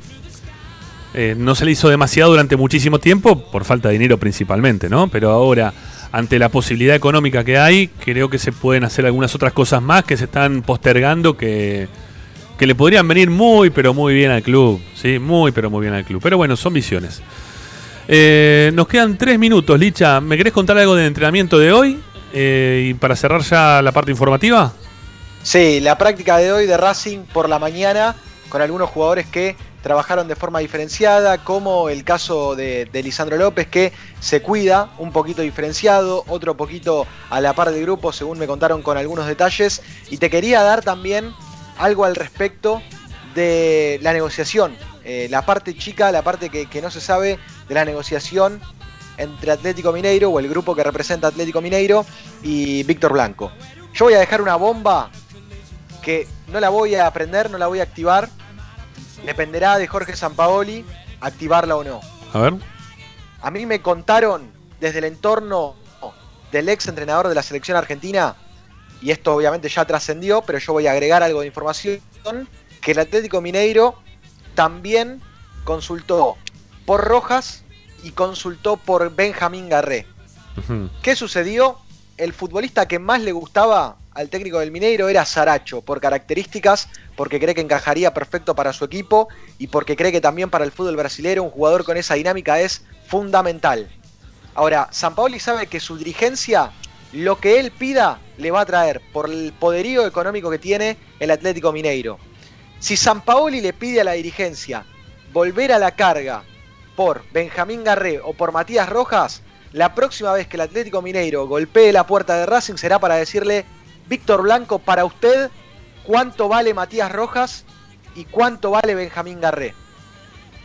eh, no se le hizo demasiado durante muchísimo tiempo, por falta de dinero principalmente, ¿no? Pero ahora, ante la posibilidad económica que hay, creo que se pueden hacer algunas otras cosas más que se están postergando que, que le podrían venir muy, pero muy bien al club. Sí, muy, pero muy bien al club. Pero bueno, son visiones. Eh, nos quedan tres minutos, Licha. ¿Me querés contar algo del entrenamiento de hoy? Eh, y para cerrar ya la parte informativa. Sí, la práctica de hoy de Racing por la mañana con algunos jugadores que trabajaron de forma diferenciada, como el caso de, Lisandro López, que se cuida un poquito diferenciado, otro poquito a la par del grupo, según me contaron con algunos detalles. Y te quería dar también algo al respecto de la negociación, eh, la parte chica, la parte que, que no se sabe de la negociación entre Atlético Mineiro o el grupo que representa Atlético Mineiro y Víctor Blanco. Yo voy a dejar una bomba que no la voy a aprender, no la voy a activar. Dependerá de Jorge Sampaoli activarla o no. A ver. A mí me contaron desde el entorno del ex entrenador de la selección argentina, y esto obviamente ya trascendió, pero yo voy a agregar algo de información, que el Atlético Mineiro también consultó por Rojas y consultó por Benjamín Garré. ¿Qué sucedió? El futbolista que más le gustaba al técnico del Mineiro era Saracho, por características, porque cree que encajaría perfecto para su equipo y porque cree que también para el fútbol brasileño un jugador con esa dinámica es fundamental. Ahora, San Paoli sabe que su dirigencia, lo que él pida, le va a traer por el poderío económico que tiene el Atlético Mineiro. Si San Paoli le pide a la dirigencia volver a la carga por Benjamín Garré o por Matías Rojas, la próxima vez que el Atlético Mineiro golpee la puerta de Racing será para decirle, Víctor Blanco, para usted, ¿cuánto vale Matías Rojas y cuánto vale Benjamín Garré?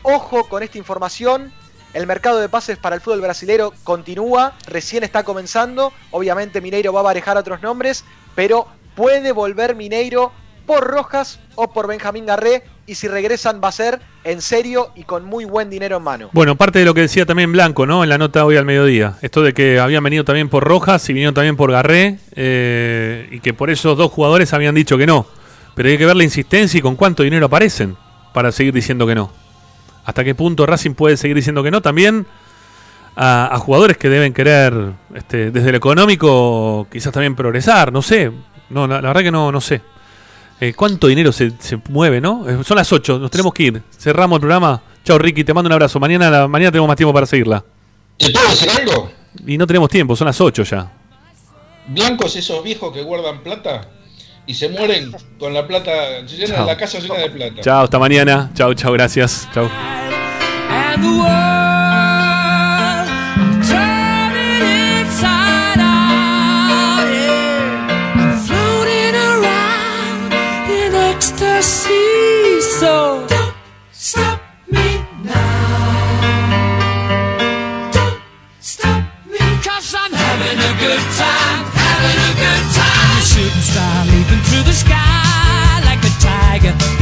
Ojo con esta información, el mercado de pases para el fútbol brasileño continúa, recién está comenzando, obviamente Mineiro va a manejar otros nombres, pero puede volver Mineiro por Rojas o por Benjamín Garré y si regresan va a ser en serio y con muy buen dinero en mano. Bueno, parte de lo que decía también Blanco, ¿no? En la nota hoy al mediodía. Esto de que habían venido también por Rojas y vinieron también por Garré eh, y que por esos dos jugadores habían dicho que no. Pero hay que ver la insistencia y con cuánto dinero aparecen para seguir diciendo que no. ¿Hasta qué punto Racing puede seguir diciendo que no? También a, jugadores que deben querer, este, desde el económico, quizás también progresar, no sé. No, la verdad que no, no sé. Eh, ¿Cuánto dinero se, mueve, no? Eh, son las 8, nos tenemos que ir. Cerramos el programa. Chao, Ricky, te mando un abrazo. Mañana, mañana tenemos más tiempo para seguirla. ¿Te puedo decir algo? Y no tenemos tiempo, son las 8 ya. Blancos esos viejos que guardan plata y se mueren con la plata, se llenan la casa llena de plata. Chao, hasta mañana. Chao, chao, gracias. Chao. so don't stop me now. Don't stop me, cause I'm having a good time, having a good time. Shooting star leaping through the sky like a tiger.